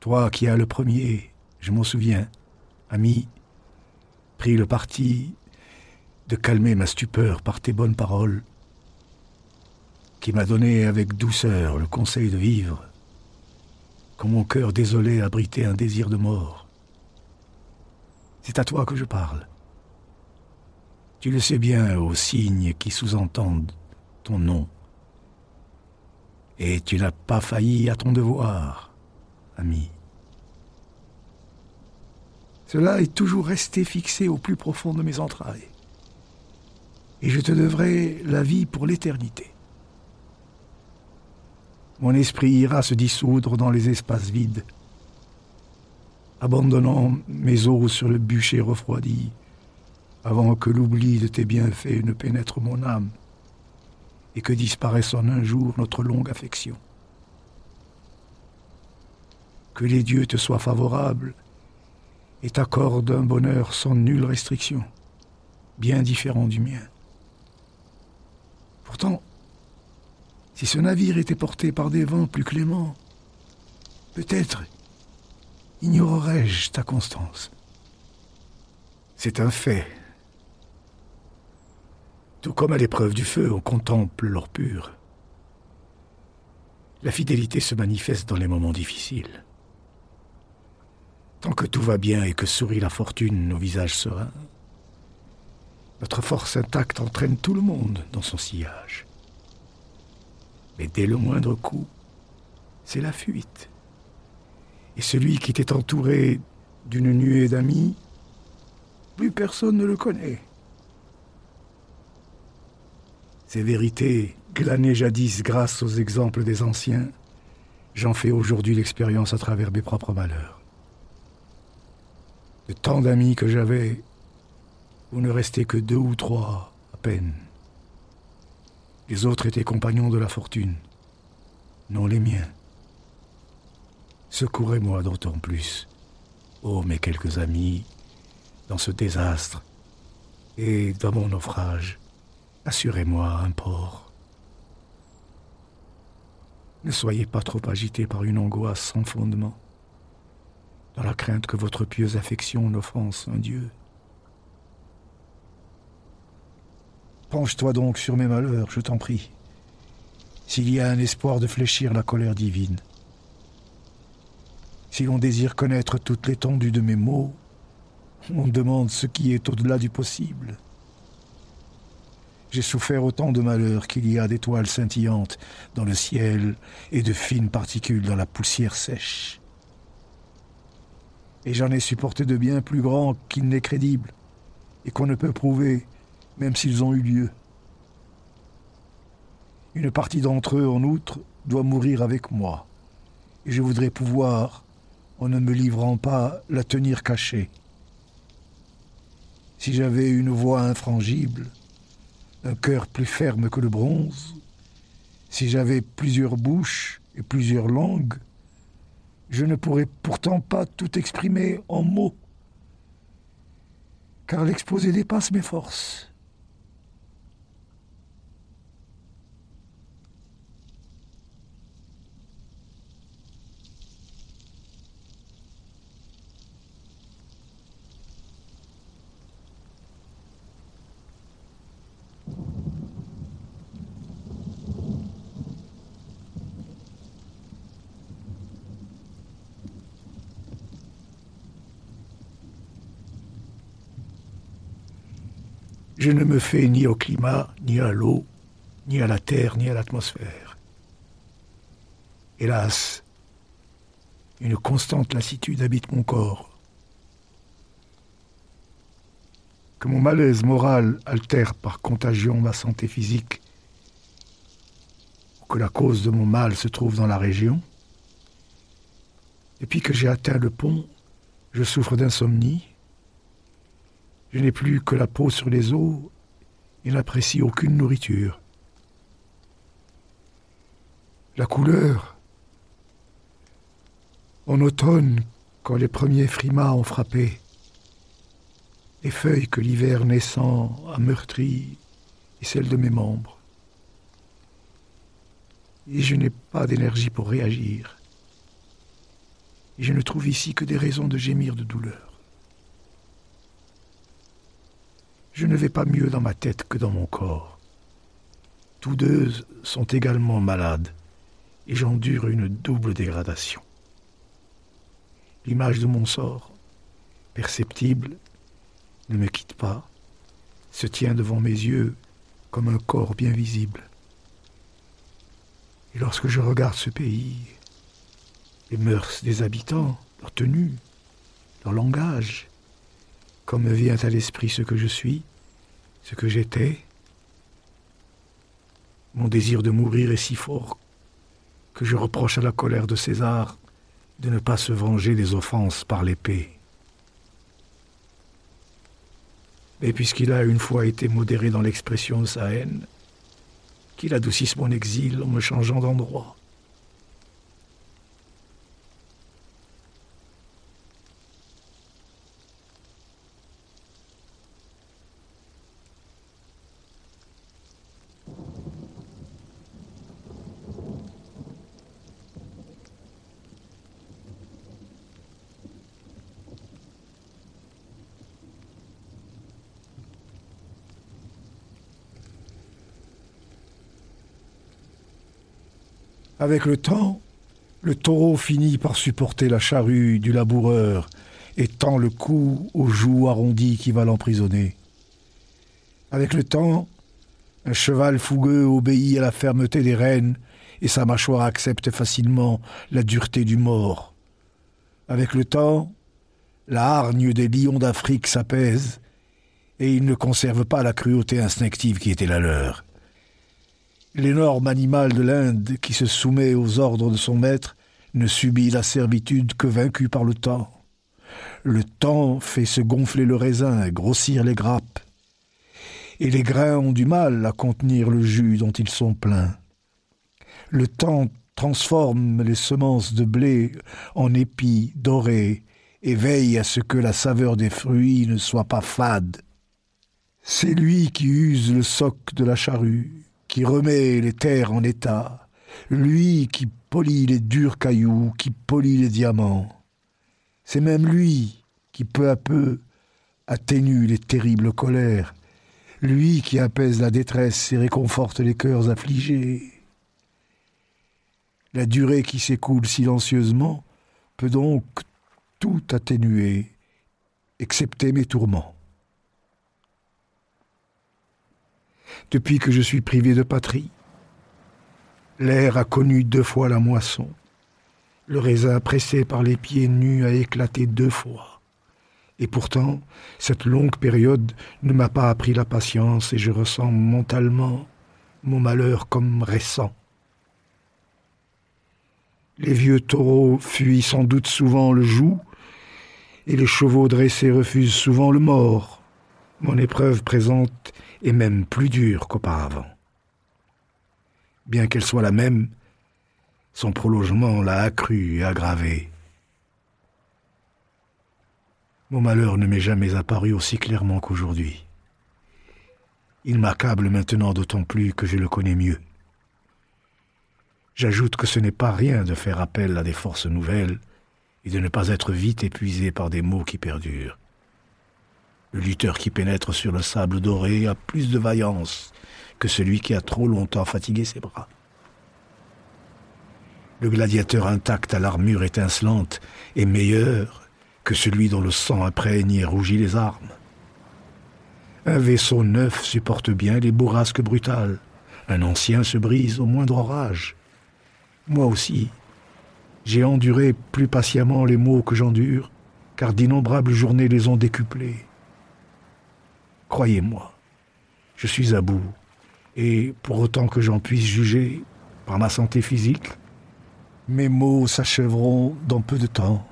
Toi qui as le premier, je m'en souviens, ami, pris le parti de calmer ma stupeur par tes bonnes paroles, qui m'a donné avec douceur le conseil de vivre, quand mon cœur désolé abritait un désir de mort. C'est à toi que je parle. Tu le sais bien aux signes qui sous-entendent ton nom. Et tu n'as pas failli à ton devoir, ami. Cela est toujours resté fixé au plus profond de mes entrailles. Et je te devrai la vie pour l'éternité. Mon esprit ira se dissoudre dans les espaces vides, abandonnant mes os sur le bûcher refroidi, avant que l'oubli de tes bienfaits ne pénètre mon âme et que disparaisse en un jour notre longue affection. Que les dieux te soient favorables et t'accordent un bonheur sans nulle restriction, bien différent du mien. Pourtant, si ce navire était porté par des vents plus cléments, peut-être ignorerais-je ta constance? C'est un fait. Tout comme à l'épreuve du feu, on contemple l'or pur. La fidélité se manifeste dans les moments difficiles. Tant que tout va bien et que sourit la fortune nos visages sereins, notre force intacte entraîne tout le monde dans son sillage. Mais dès le moindre coup, c'est la fuite. Et celui qui était entouré d'une nuée d'amis, plus personne ne le connaît. Ces vérités, glanées jadis grâce aux exemples des anciens, j'en fais aujourd'hui l'expérience à travers mes propres malheurs. De tant d'amis que j'avais, vous ne restez que deux ou trois, à peine. Les autres étaient compagnons de la fortune, non les miens. Secourez-moi d'autant plus, ô mes quelques amis, dans ce désastre et dans mon naufrage. Assurez-moi un port. Ne soyez pas trop agité par une angoisse sans fondement, dans la crainte que votre pieuse affection n'offense un Dieu. Penche-toi donc sur mes malheurs, je t'en prie, s'il y a un espoir de fléchir la colère divine. Si l'on désire connaître toute l'étendue de mes maux, on demande ce qui est au-delà du possible. J'ai souffert autant de malheurs qu'il y a d'étoiles scintillantes dans le ciel et de fines particules dans la poussière sèche. Et j'en ai supporté de bien plus grands qu'il n'est crédible, et qu'on ne peut prouver, même s'ils ont eu lieu. Une partie d'entre eux, en outre, doit mourir avec moi, et je voudrais pouvoir, en ne me livrant pas, la tenir cachée. Si j'avais une voix infrangible, un cœur plus ferme que le bronze, si j'avais plusieurs bouches et plusieurs langues, je ne pourrais pourtant pas tout exprimer en mots, car l'exposé dépasse mes forces. Je ne me fais ni au climat, ni à l'eau, ni à la terre, ni à l'atmosphère. Hélas, une constante lassitude habite mon corps. Que mon malaise moral altère par contagion ma santé physique, ou que la cause de mon mal se trouve dans la région. Depuis que j'ai atteint le pont, je souffre d'insomnie, je n'ai plus que la peau sur les os et n'apprécie aucune nourriture. La couleur. En automne, quand les premiers frimas ont frappé, les feuilles que l'hiver naissant a meurtries et celles de mes membres. Et je n'ai pas d'énergie pour réagir. Et je ne trouve ici que des raisons de gémir de douleur. Je ne vais pas mieux dans ma tête que dans mon corps. Tous deux sont également malades, et j'endure une double dégradation. L'image de mon sort, perceptible, ne me quitte pas, se tient devant mes yeux comme un corps bien visible. Et lorsque je regarde ce pays, les mœurs des habitants, leur tenue, leur langage, comme me vient à l'esprit ce que je suis, ce que j'étais, mon désir de mourir est si fort que je reproche à la colère de César de ne pas se venger des offenses par l'épée. Mais puisqu'il a une fois été modéré dans l'expression de sa haine, qu'il adoucisse mon exil en me changeant d'endroit. Avec le temps, le taureau finit par supporter la charrue du laboureur et tend le cou aux joues arrondies qui va l'emprisonner. Avec le temps, un cheval fougueux obéit à la fermeté des rênes et sa mâchoire accepte facilement la dureté du mort. Avec le temps, la hargne des lions d'Afrique s'apaise et ils ne conservent pas la cruauté instinctive qui était la leur. L'énorme animal de l'Inde qui se soumet aux ordres de son maître ne subit la servitude que vaincu par le temps. Le temps fait se gonfler le raisin, grossir les grappes. Et les grains ont du mal à contenir le jus dont ils sont pleins. Le temps transforme les semences de blé en épis dorés et veille à ce que la saveur des fruits ne soit pas fade. C'est lui qui use le soc de la charrue, qui remet les terres en état, lui qui polit les durs cailloux, qui polit les diamants. C'est même lui qui peu à peu atténue les terribles colères, lui qui apaise la détresse et réconforte les cœurs affligés. La durée qui s'écoule silencieusement peut donc tout atténuer, excepté mes tourments. Depuis que je suis privé de patrie. L'air a connu deux fois la moisson. Le raisin pressé par les pieds nus a éclaté deux fois. Et pourtant, cette longue période ne m'a pas appris la patience et je ressens mentalement mon malheur comme récent. Les vieux taureaux fuient sans doute souvent le joug, et les chevaux dressés refusent souvent le mort. Mon épreuve présente et même plus dure qu'auparavant. Bien qu'elle soit la même, son prolongement l'a accru et aggravé. Mon malheur ne m'est jamais apparu aussi clairement qu'aujourd'hui. Il m'accable maintenant d'autant plus que je le connais mieux. J'ajoute que ce n'est pas rien de faire appel à des forces nouvelles et de ne pas être vite épuisé par des maux qui perdurent. Le lutteur qui pénètre sur le sable doré a plus de vaillance que celui qui a trop longtemps fatigué ses bras. Le gladiateur intact à l'armure étincelante est meilleur que celui dont le sang imprègne et rougit les armes. Un vaisseau neuf supporte bien les bourrasques brutales. Un ancien se brise au moindre orage. Moi aussi, j'ai enduré plus patiemment les maux que j'endure, car d'innombrables journées les ont décuplés. Croyez-moi, je suis à bout. Et pour autant que j'en puisse juger par ma santé physique, mes maux s'achèveront dans peu de temps.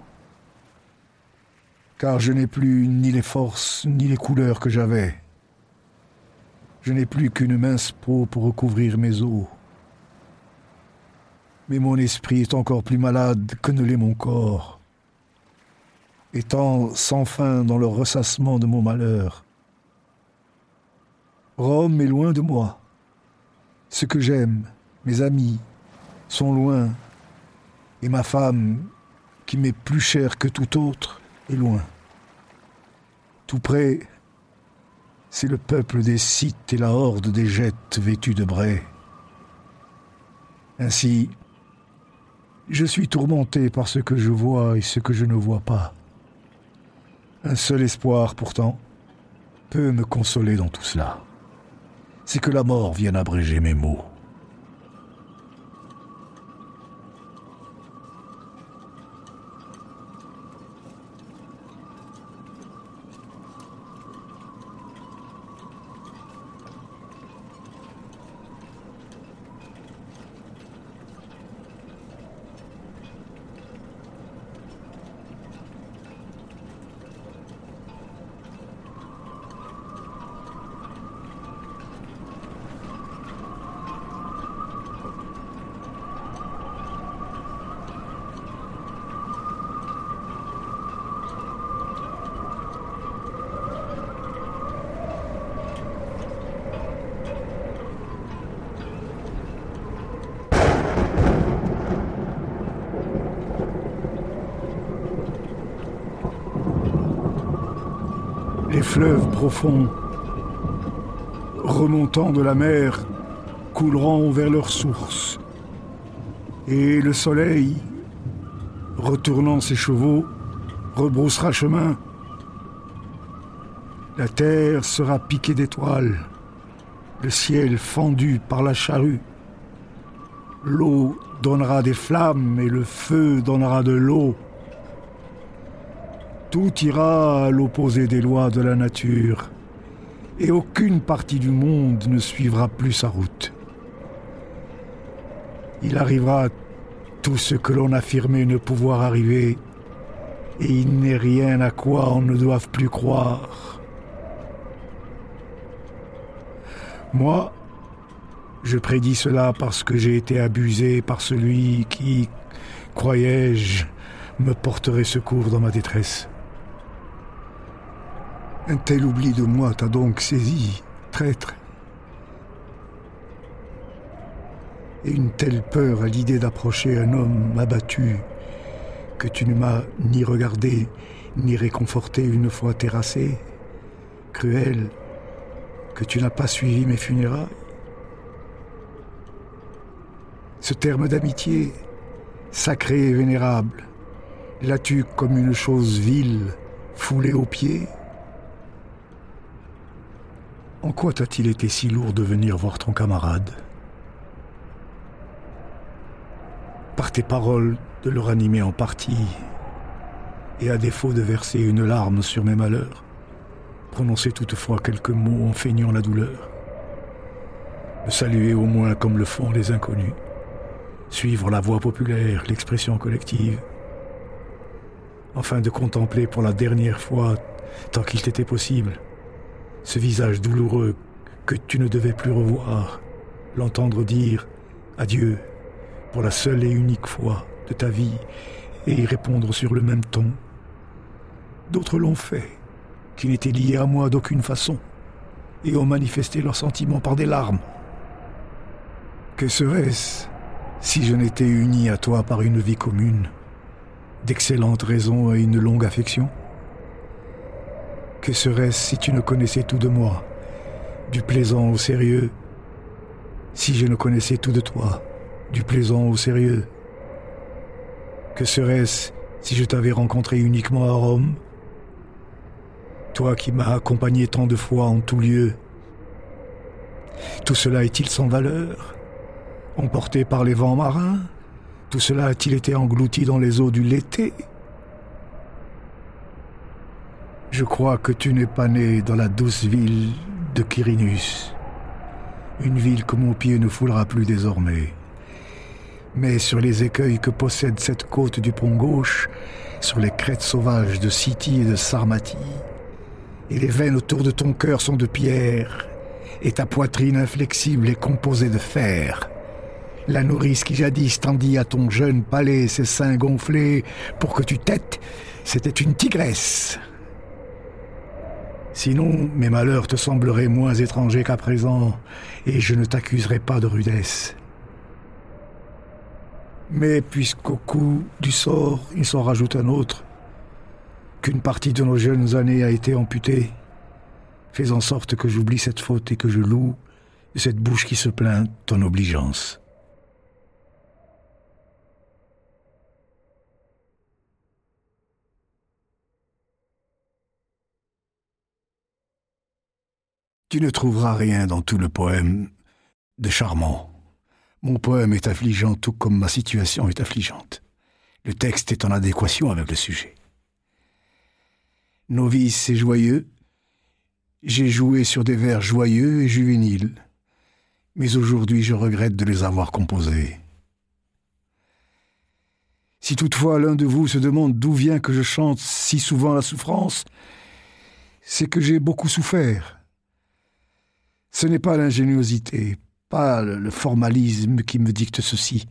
Car je n'ai plus ni les forces ni les couleurs que j'avais. Je n'ai plus qu'une mince peau pour recouvrir mes os. Mais mon esprit est encore plus malade que ne l'est mon corps. Étant sans fin dans le ressassement de mon malheur, Rome est loin de moi. Ce que j'aime, mes amis, sont loin. Et ma femme, qui m'est plus chère que tout autre, est loin. Tout près, c'est le peuple des Scythes et la horde des Jettes vêtus de brais. Ainsi, je suis tourmenté par ce que je vois et ce que je ne vois pas. Un seul espoir, pourtant, peut me consoler dans tout cela c'est que la mort vienne abréger mes maux. les remontant de la mer, couleront vers leur source. Et le soleil, retournant ses chevaux, rebroussera chemin. La terre sera piquée d'étoiles, le ciel fendu par la charrue. L'eau donnera des flammes et le feu donnera de l'eau. Tout ira à l'opposé des lois de la nature, et aucune partie du monde ne suivra plus sa route. Il arrivera tout ce que l'on affirmait ne pouvoir arriver, et il n'est rien à quoi on ne doive plus croire. Moi, je prédis cela parce que j'ai été abusé par celui qui, croyais-je, me porterait secours dans ma détresse. Un tel oubli de moi t'a donc saisi, traître. Et une telle peur à l'idée d'approcher un homme abattu que tu ne m'as ni regardé ni réconforté une fois terrassé, cruel, que tu n'as pas suivi mes funérailles. Ce terme d'amitié, sacré et vénérable, l'as-tu comme une chose vile, foulée aux pieds En quoi t'a-t-il été si lourd de venir voir ton camarade? Par tes paroles, de le ranimer en partie, et à défaut de verser une larme sur mes malheurs, prononcer toutefois quelques mots en feignant la douleur, me saluer au moins comme le font les inconnus suivre la voix populaire, l'expression collective, afin de contempler pour la dernière fois, tant qu'il t'était possible, ce visage douloureux que tu ne devais plus revoir, l'entendre dire adieu pour la seule et unique fois de ta vie et y répondre sur le même ton. D'autres l'ont fait, qui n'étaient liés à moi d'aucune façon, et ont manifesté leurs sentiments par des larmes. Que serait-ce si je n'étais uni à toi par une vie commune, d'excellentes raisons et une longue affection? Que serait-ce si tu ne connaissais tout de moi, du plaisant au sérieux? Si je ne connaissais tout de toi, du plaisant au sérieux. Que serait-ce si je t'avais rencontré uniquement à Rome? Toi qui m'as accompagné tant de fois en tout lieu. Tout cela est-il sans valeur? Emporté par les vents marins? Tout cela a-t-il été englouti dans les eaux du Lété? Je crois que tu n'es pas né dans la douce ville de Quirinus, une ville que mon pied ne foulera plus désormais. Mais sur les écueils que possède cette côte du pont gauche, sur les crêtes sauvages de City et de Sarmatie, et les veines autour de ton cœur sont de pierre, et ta poitrine inflexible est composée de fer. La nourrice qui jadis tendit à ton jeune palais ses seins gonflés pour que tu têtes, c'était une tigresse. Sinon, mes malheurs te sembleraient moins étrangers qu'à présent, et je ne t'accuserai pas de rudesse. Mais puisqu'au coup du sort, il s'en rajoute un autre, qu'une partie de nos jeunes années a été amputée, fais en sorte que j'oublie cette faute et que je loue cette bouche qui se plaint ton obligeance. Tu ne trouveras rien dans tout le poème de charmant. Mon poème est affligeant tout comme ma situation est affligeante. Le texte est en adéquation avec le sujet. Novice et joyeux, j'ai joué sur des vers joyeux et juvéniles, mais aujourd'hui je regrette de les avoir composés. Si toutefois l'un de vous se demande d'où vient que je chante si souvent la souffrance, c'est que j'ai beaucoup souffert ce n'est pas l'ingéniosité, pas le formalisme qui me dicte ceci.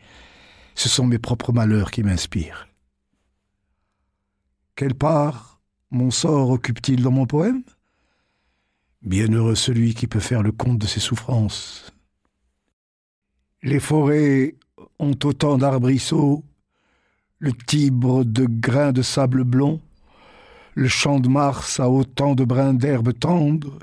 Ce sont mes propres malheurs qui m'inspirent. Quelle part mon sort occupe-t-il dans mon poème? Bienheureux celui qui peut faire le compte de ses souffrances. Les forêts ont autant d'arbrisseaux, le Tibre de grains de sable blond, le champ de Mars a autant de brins d'herbe tendre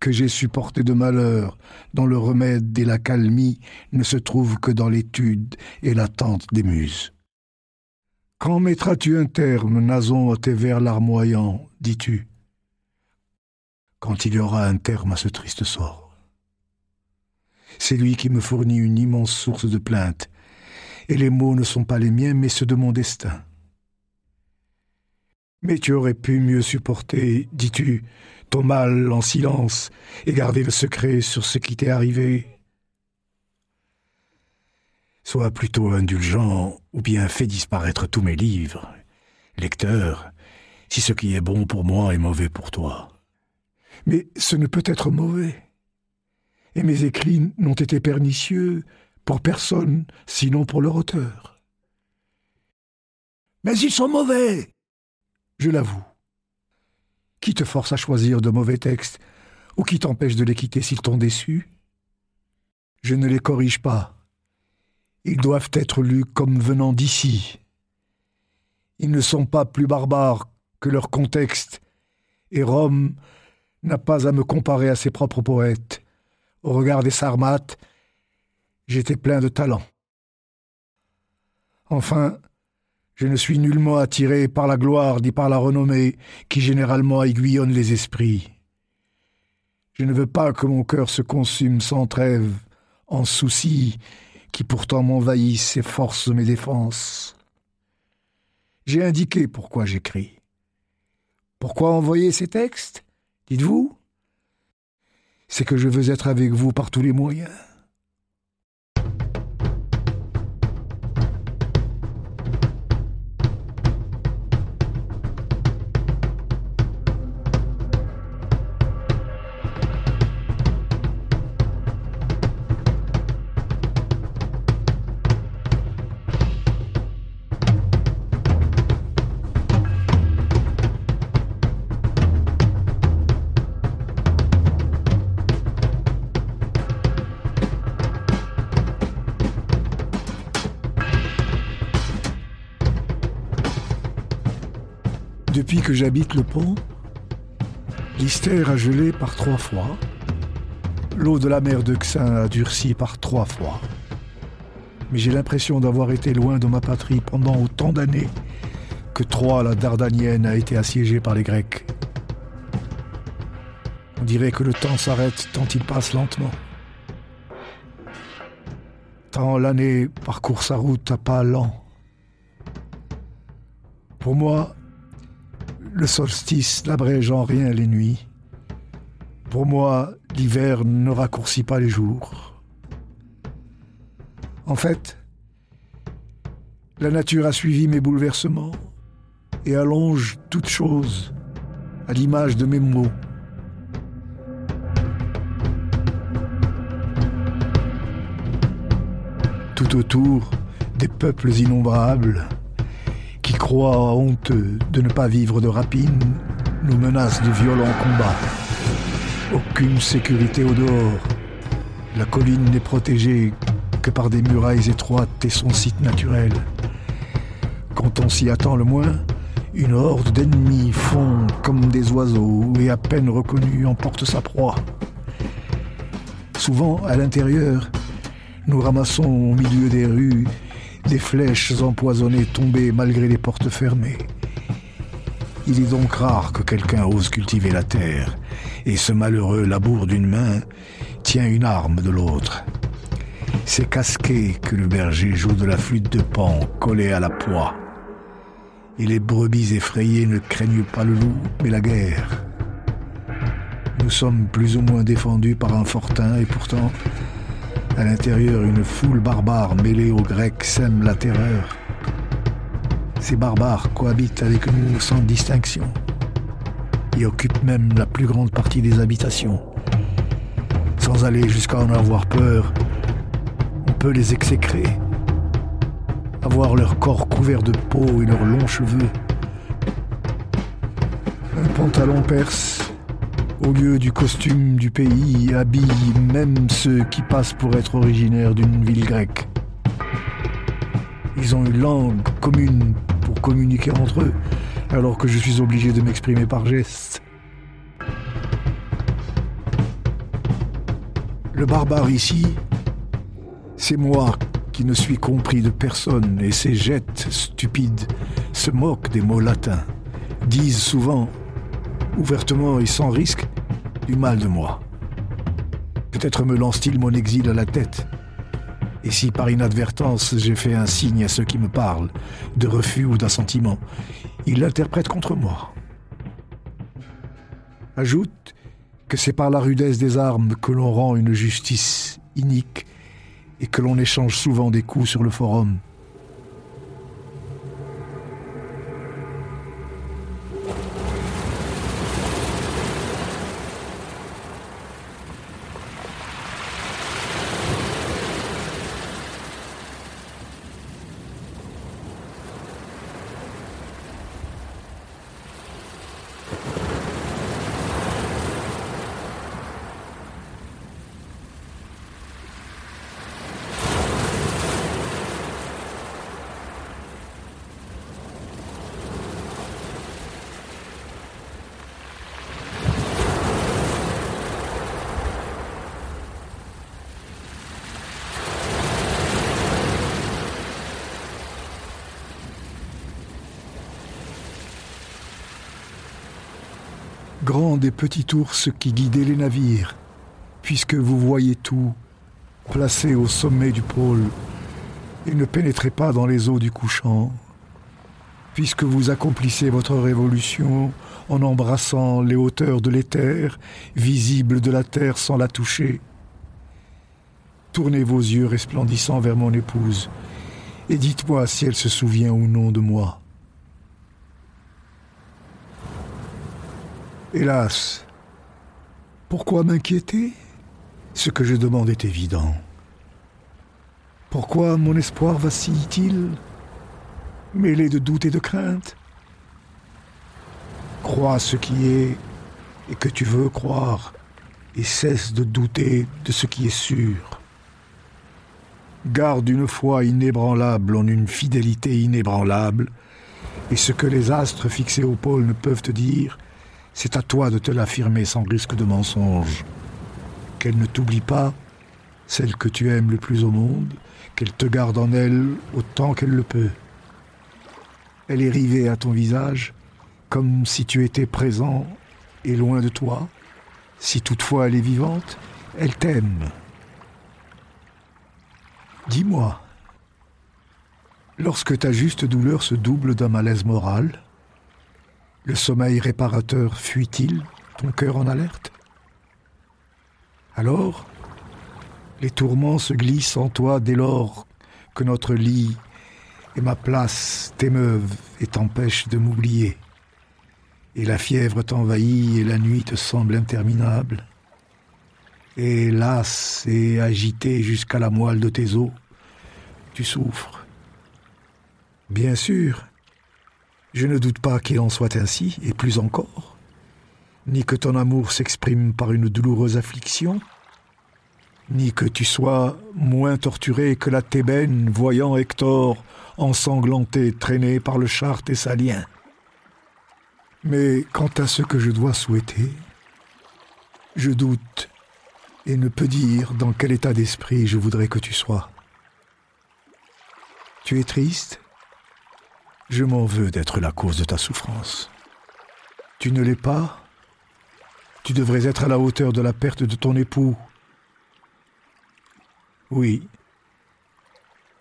que j'ai supporté de malheur, dont le remède et la calmie ne se trouvent que dans l'étude et l'attente des muses. Quand mettras-tu un terme, Nason, à tes vers larmoyants, dis-tu? Quand il y aura un terme à ce triste sort. C'est lui qui me fournit une immense source de plaintes, et les mots ne sont pas les miens, mais ceux de mon destin. Mais tu aurais pu mieux supporter, dis-tu, ton mal en silence et garder le secret sur ce qui t'est arrivé. Sois plutôt indulgent ou bien fais disparaître tous mes livres. Lecteur, si ce qui est bon pour moi est mauvais pour toi. Mais ce ne peut être mauvais. Et mes écrits n'ont été pernicieux pour personne, sinon pour leur auteur. Mais ils sont mauvais je l'avoue. Qui te force à choisir de mauvais textes ou qui t'empêche de les quitter s'ils t'ont déçu? Je ne les corrige pas. Ils doivent être lus comme venant d'ici. Ils ne sont pas plus barbares que leur contexte, et Rome n'a pas à me comparer à ses propres poètes. Au regard des Sarmates, j'étais plein de talent. Enfin, je ne suis nullement attiré par la gloire ni par la renommée qui généralement aiguillonne les esprits. Je ne veux pas que mon cœur se consume sans trêve en soucis qui pourtant m'envahissent et forcent mes défenses. J'ai indiqué pourquoi j'écris. Pourquoi envoyer ces textes Dites-vous? C'est que je veux être avec vous par tous les moyens. Depuis que j'habite le pont, l'Istère a gelé par trois fois, l'eau de la mer de Xin a durci par trois fois. Mais j'ai l'impression d'avoir été loin de ma patrie pendant autant d'années que Troie, la Dardanienne, a été assiégée par les Grecs. On dirait que le temps s'arrête tant il passe lentement. Tant l'année parcourt sa route à pas lents. Pour moi, le solstice n'abrège en rien les nuits. Pour moi, l'hiver ne raccourcit pas les jours. En fait, la nature a suivi mes bouleversements et allonge toute chose à l'image de mes mots. Tout autour, des peuples innombrables honteux de ne pas vivre de rapine nous menace de violents combats. Aucune sécurité au dehors. La colline n'est protégée que par des murailles étroites et son site naturel. Quand on s'y attend le moins, une horde d'ennemis fond comme des oiseaux et à peine reconnus emporte sa proie. Souvent, à l'intérieur, nous ramassons au milieu des rues des flèches empoisonnées tombées malgré les portes fermées. Il est donc rare que quelqu'un ose cultiver la terre, et ce malheureux labour d'une main tient une arme de l'autre. C'est casqué que le berger joue de la flûte de pan collée à la poix. Et les brebis effrayées ne craignent pas le loup, mais la guerre. Nous sommes plus ou moins défendus par un fortin, et pourtant, à l'intérieur, une foule barbare mêlée aux Grecs sème la terreur. Ces barbares cohabitent avec nous sans distinction et occupent même la plus grande partie des habitations. Sans aller jusqu'à en avoir peur, on peut les exécrer, avoir leur corps couvert de peau et leurs longs cheveux. Un pantalon perse au lieu du costume du pays, habille même ceux qui passent pour être originaires d'une ville grecque. Ils ont une langue commune pour communiquer entre eux, alors que je suis obligé de m'exprimer par gestes. Le barbare ici, c'est moi qui ne suis compris de personne et ces jettes stupides se moquent des mots latins, disent souvent, ouvertement et sans risque, du mal de moi. Peut-être me lance-t-il mon exil à la tête. Et si par inadvertance j'ai fait un signe à ceux qui me parlent, de refus ou d'assentiment, ils l'interprètent contre moi. Ajoute que c'est par la rudesse des armes que l'on rend une justice inique et que l'on échange souvent des coups sur le forum. Des petits ours qui guidaient les navires, puisque vous voyez tout, placé au sommet du pôle, et ne pénétrez pas dans les eaux du couchant, puisque vous accomplissez votre révolution en embrassant les hauteurs de l'éther, visibles de la terre sans la toucher. Tournez vos yeux resplendissants vers mon épouse, et dites-moi si elle se souvient ou non de moi. Hélas, pourquoi m'inquiéter? Ce que je demande est évident. Pourquoi mon espoir vacille-t-il? Mêlé de doute et de crainte Crois ce qui est et que tu veux croire, et cesse de douter de ce qui est sûr. Garde une foi inébranlable en une fidélité inébranlable, et ce que les astres fixés au pôle ne peuvent te dire, c'est à toi de te l'affirmer sans risque de mensonge. Qu'elle ne t'oublie pas, celle que tu aimes le plus au monde, qu'elle te garde en elle autant qu'elle le peut. Elle est rivée à ton visage, comme si tu étais présent et loin de toi. Si toutefois elle est vivante, elle t'aime. Dis-moi, lorsque ta juste douleur se double d'un malaise moral, le sommeil réparateur fuit-il, ton cœur en alerte? Alors, les tourments se glissent en toi dès lors que notre lit et ma place t'émeuvent et t'empêchent de m'oublier. Et la fièvre t'envahit et la nuit te semble interminable. Et lasse et agité jusqu'à la moelle de tes os, tu souffres. Bien sûr, je ne doute pas qu'il en soit ainsi, et plus encore, ni que ton amour s'exprime par une douloureuse affliction, ni que tu sois moins torturé que la Thébène voyant Hector ensanglanté traîné par le char thessalien. Mais quant à ce que je dois souhaiter, je doute et ne peux dire dans quel état d'esprit je voudrais que tu sois. Tu es triste? Je m'en veux d'être la cause de ta souffrance. Tu ne l'es pas? Tu devrais être à la hauteur de la perte de ton époux. Oui.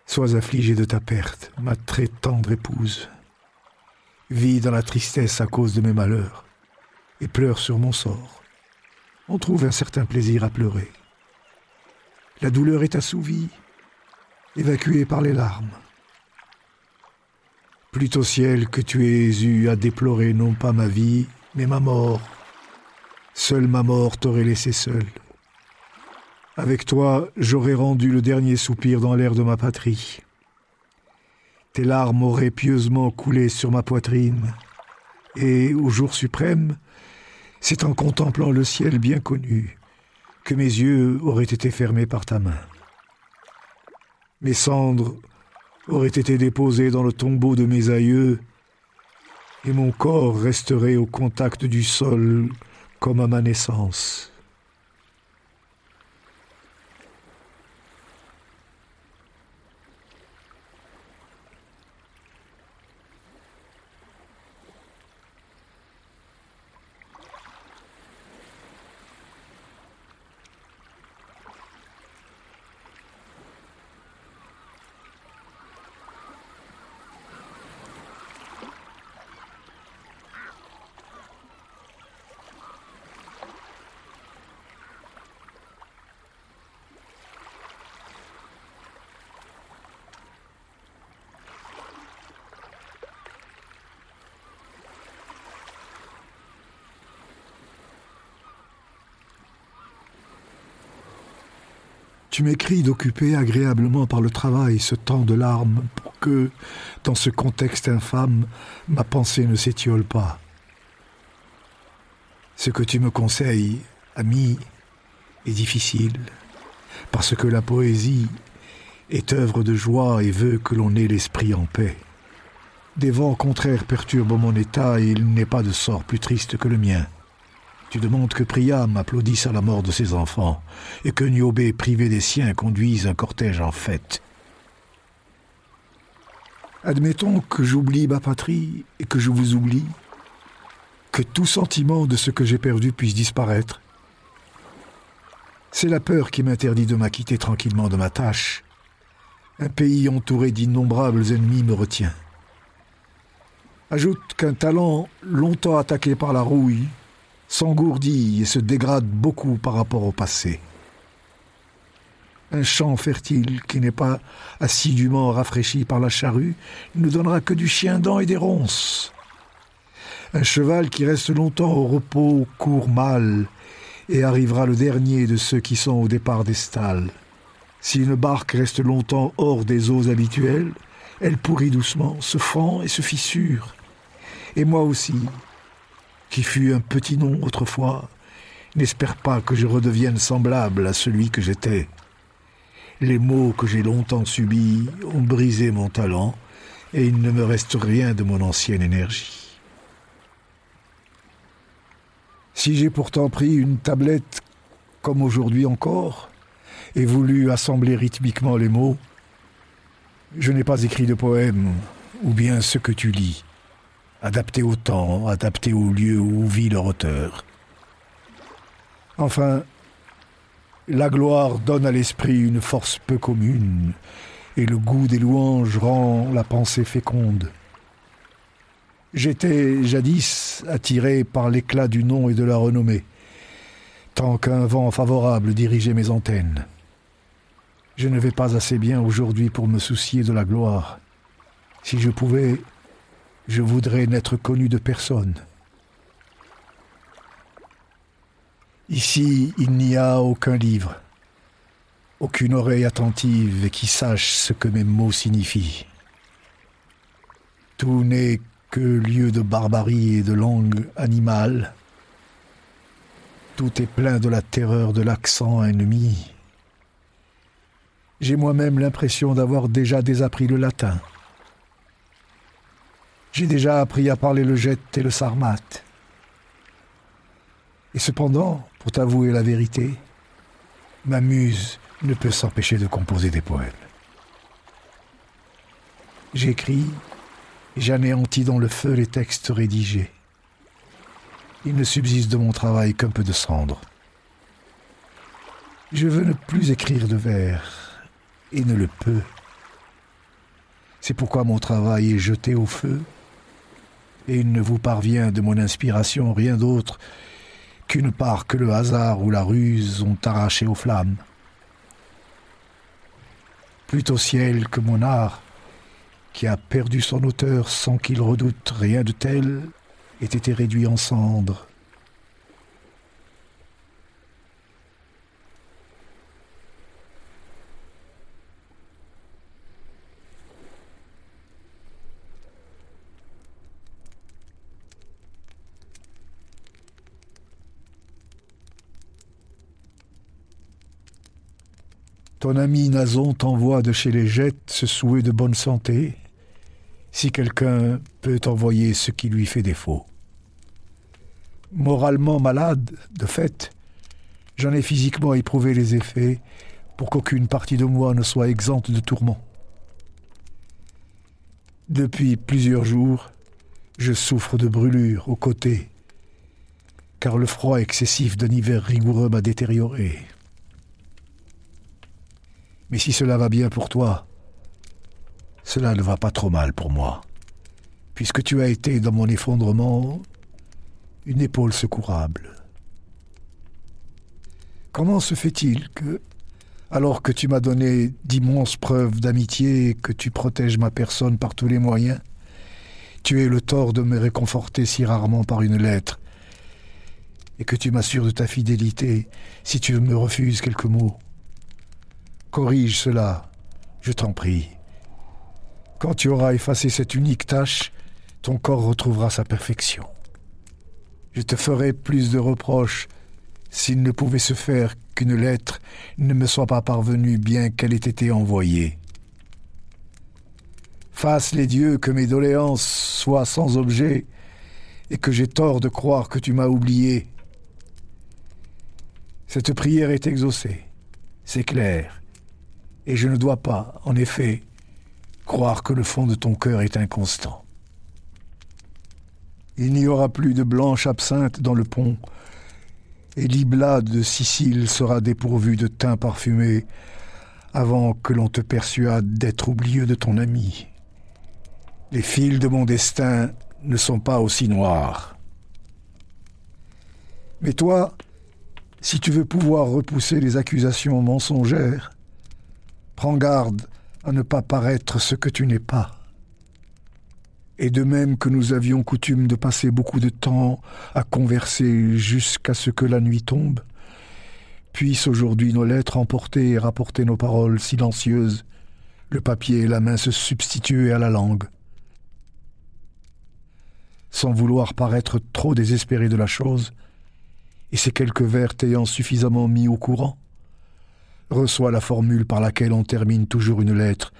Sois affligé de ta perte, ma très tendre épouse. Vis dans la tristesse à cause de mes malheurs, et pleure sur mon sort. On trouve un certain plaisir à pleurer. La douleur est assouvie, évacuée par les larmes. Plutôt ciel que tu aies eu à déplorer non pas ma vie, mais ma mort. Seule ma mort t'aurait laissé seul. Avec toi, j'aurais rendu le dernier soupir dans l'air de ma patrie. Tes larmes auraient pieusement coulé sur ma poitrine. Et au jour suprême, c'est en contemplant le ciel bien connu que mes yeux auraient été fermés par ta main. Mes cendres aurait été déposé dans le tombeau de mes aïeux, et mon corps resterait au contact du sol comme à ma naissance. Tu m'écris d'occuper agréablement par le travail ce temps de larmes pour que, dans ce contexte infâme, ma pensée ne s'étiole pas. Ce que tu me conseilles, ami, est difficile, parce que la poésie est œuvre de joie et veut que l'on ait l'esprit en paix. Des vents contraires perturbent mon état et il n'est pas de sort plus triste que le mien. Tu demandes que Priam applaudisse à la mort de ses enfants et que Niobé, privé des siens, conduise un cortège en fête. Admettons que j'oublie ma patrie et que je vous oublie, que tout sentiment de ce que j'ai perdu puisse disparaître. C'est la peur qui m'interdit de m'acquitter tranquillement de ma tâche. Un pays entouré d'innombrables ennemis me retient. Ajoute qu'un talent longtemps attaqué par la rouille s'engourdit et se dégrade beaucoup par rapport au passé. Un champ fertile qui n'est pas assidûment rafraîchi par la charrue ne donnera que du chien-dent et des ronces. Un cheval qui reste longtemps au repos court mal et arrivera le dernier de ceux qui sont au départ des stalles. Si une barque reste longtemps hors des eaux habituelles, elle pourrit doucement, se fend et se fissure. Et moi aussi, qui fut un petit nom autrefois, n'espère pas que je redevienne semblable à celui que j'étais. Les maux que j'ai longtemps subis ont brisé mon talent, et il ne me reste rien de mon ancienne énergie. Si j'ai pourtant pris une tablette comme aujourd'hui encore, et voulu assembler rythmiquement les mots, je n'ai pas écrit de poème, ou bien ce que tu lis adapté au temps, adapté au lieu où vit leur auteur. Enfin, la gloire donne à l'esprit une force peu commune, et le goût des louanges rend la pensée féconde. J'étais jadis attiré par l'éclat du nom et de la renommée, tant qu'un vent favorable dirigeait mes antennes. Je ne vais pas assez bien aujourd'hui pour me soucier de la gloire. Si je pouvais, je voudrais n'être connu de personne. Ici, il n'y a aucun livre, aucune oreille attentive qui sache ce que mes mots signifient. Tout n'est que lieu de barbarie et de langue animale. Tout est plein de la terreur de l'accent ennemi. J'ai moi-même l'impression d'avoir déjà désappris le latin. J'ai déjà appris à parler le jet et le sarmate. Et cependant, pour t'avouer la vérité, ma muse ne peut s'empêcher de composer des poèmes. J'écris et j'anéantis dans le feu les textes rédigés. Il ne subsiste de mon travail qu'un peu de cendre. Je veux ne plus écrire de vers et ne le peux. C'est pourquoi mon travail est jeté au feu et il ne vous parvient de mon inspiration rien d'autre qu'une part que le hasard ou la ruse ont arrachée aux flammes. Plutôt ciel que mon art, qui a perdu son auteur sans qu'il redoute rien de tel, ait été réduit en cendres. Ton ami Nazon t'envoie de chez les Jettes ce souhait de bonne santé. si quelqu'un peut envoyer ce qui lui fait défaut. Moralement malade, de fait, j'en ai physiquement éprouvé les effets pour qu'aucune partie de moi ne soit exempte de tourments. Depuis plusieurs jours, je souffre de brûlures aux côtés, car le froid excessif d'un hiver rigoureux m'a détérioré. Mais si cela va bien pour toi, cela ne va pas trop mal pour moi, puisque tu as été dans mon effondrement une épaule secourable. Comment se fait-il que, alors que tu m'as donné d'immenses preuves d'amitié et que tu protèges ma personne par tous les moyens, tu aies le tort de me réconforter si rarement par une lettre, et que tu m'assures de ta fidélité si tu me refuses quelques mots? Corrige cela, je t'en prie. Quand tu auras effacé cette unique tâche, ton corps retrouvera sa perfection. Je te ferai plus de reproches s'il ne pouvait se faire qu'une lettre ne me soit pas parvenue bien qu'elle ait été envoyée. Fasse les dieux que mes doléances soient sans objet et que j'ai tort de croire que tu m'as oublié. Cette prière est exaucée, c'est clair et je ne dois pas, en effet, croire que le fond de ton cœur est inconstant. Il n'y aura plus de blanche absinthe dans le pont, et l'Ibla de Sicile sera dépourvu de thym parfumé avant que l'on te persuade d'être oublieux de ton ami. Les fils de mon destin ne sont pas aussi noirs. Mais toi, si tu veux pouvoir repousser les accusations mensongères, Prends garde à ne pas paraître ce que tu n'es pas. Et de même que nous avions coutume de passer beaucoup de temps à converser jusqu'à ce que la nuit tombe, puissent aujourd'hui nos lettres emporter et rapporter nos paroles silencieuses, le papier et la main se substituer à la langue. Sans vouloir paraître trop désespéré de la chose, et ces quelques vers t'ayant suffisamment mis au courant, reçois la formule par laquelle on termine toujours une lettre,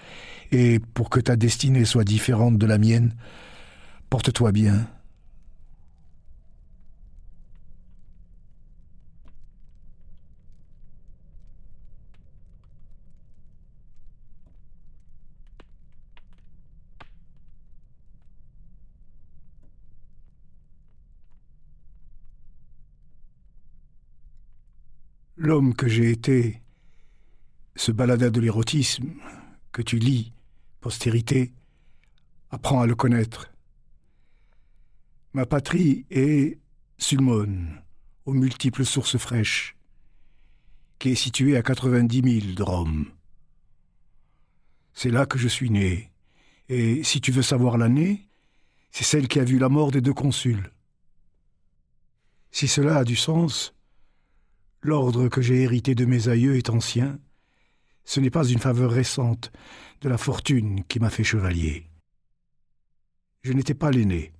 et pour que ta destinée soit différente de la mienne, porte-toi bien. L'homme que j'ai été ce balada de l'érotisme que tu lis, postérité, apprends à le connaître. Ma patrie est Sulmone, aux multiples sources fraîches, qui est située à 90 000 de Rome. C'est là que je suis né, et si tu veux savoir l'année, c'est celle qui a vu la mort des deux consuls. Si cela a du sens, l'ordre que j'ai hérité de mes aïeux est ancien, ce n'est pas une faveur récente de la fortune qui m'a fait chevalier. Je n'étais pas l'aîné.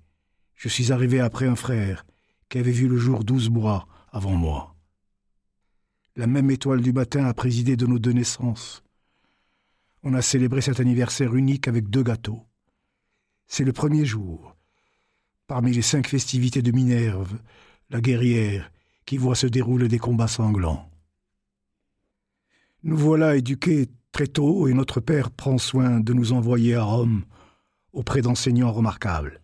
Je suis arrivé après un frère qui avait vu le jour douze mois avant moi. La même étoile du matin a présidé de nos deux naissances. On a célébré cet anniversaire unique avec deux gâteaux. C'est le premier jour, parmi les cinq festivités de Minerve, la guerrière, qui voit se dérouler des combats sanglants. Nous voilà éduqués très tôt et notre Père prend soin de nous envoyer à Rome auprès d'enseignants remarquables.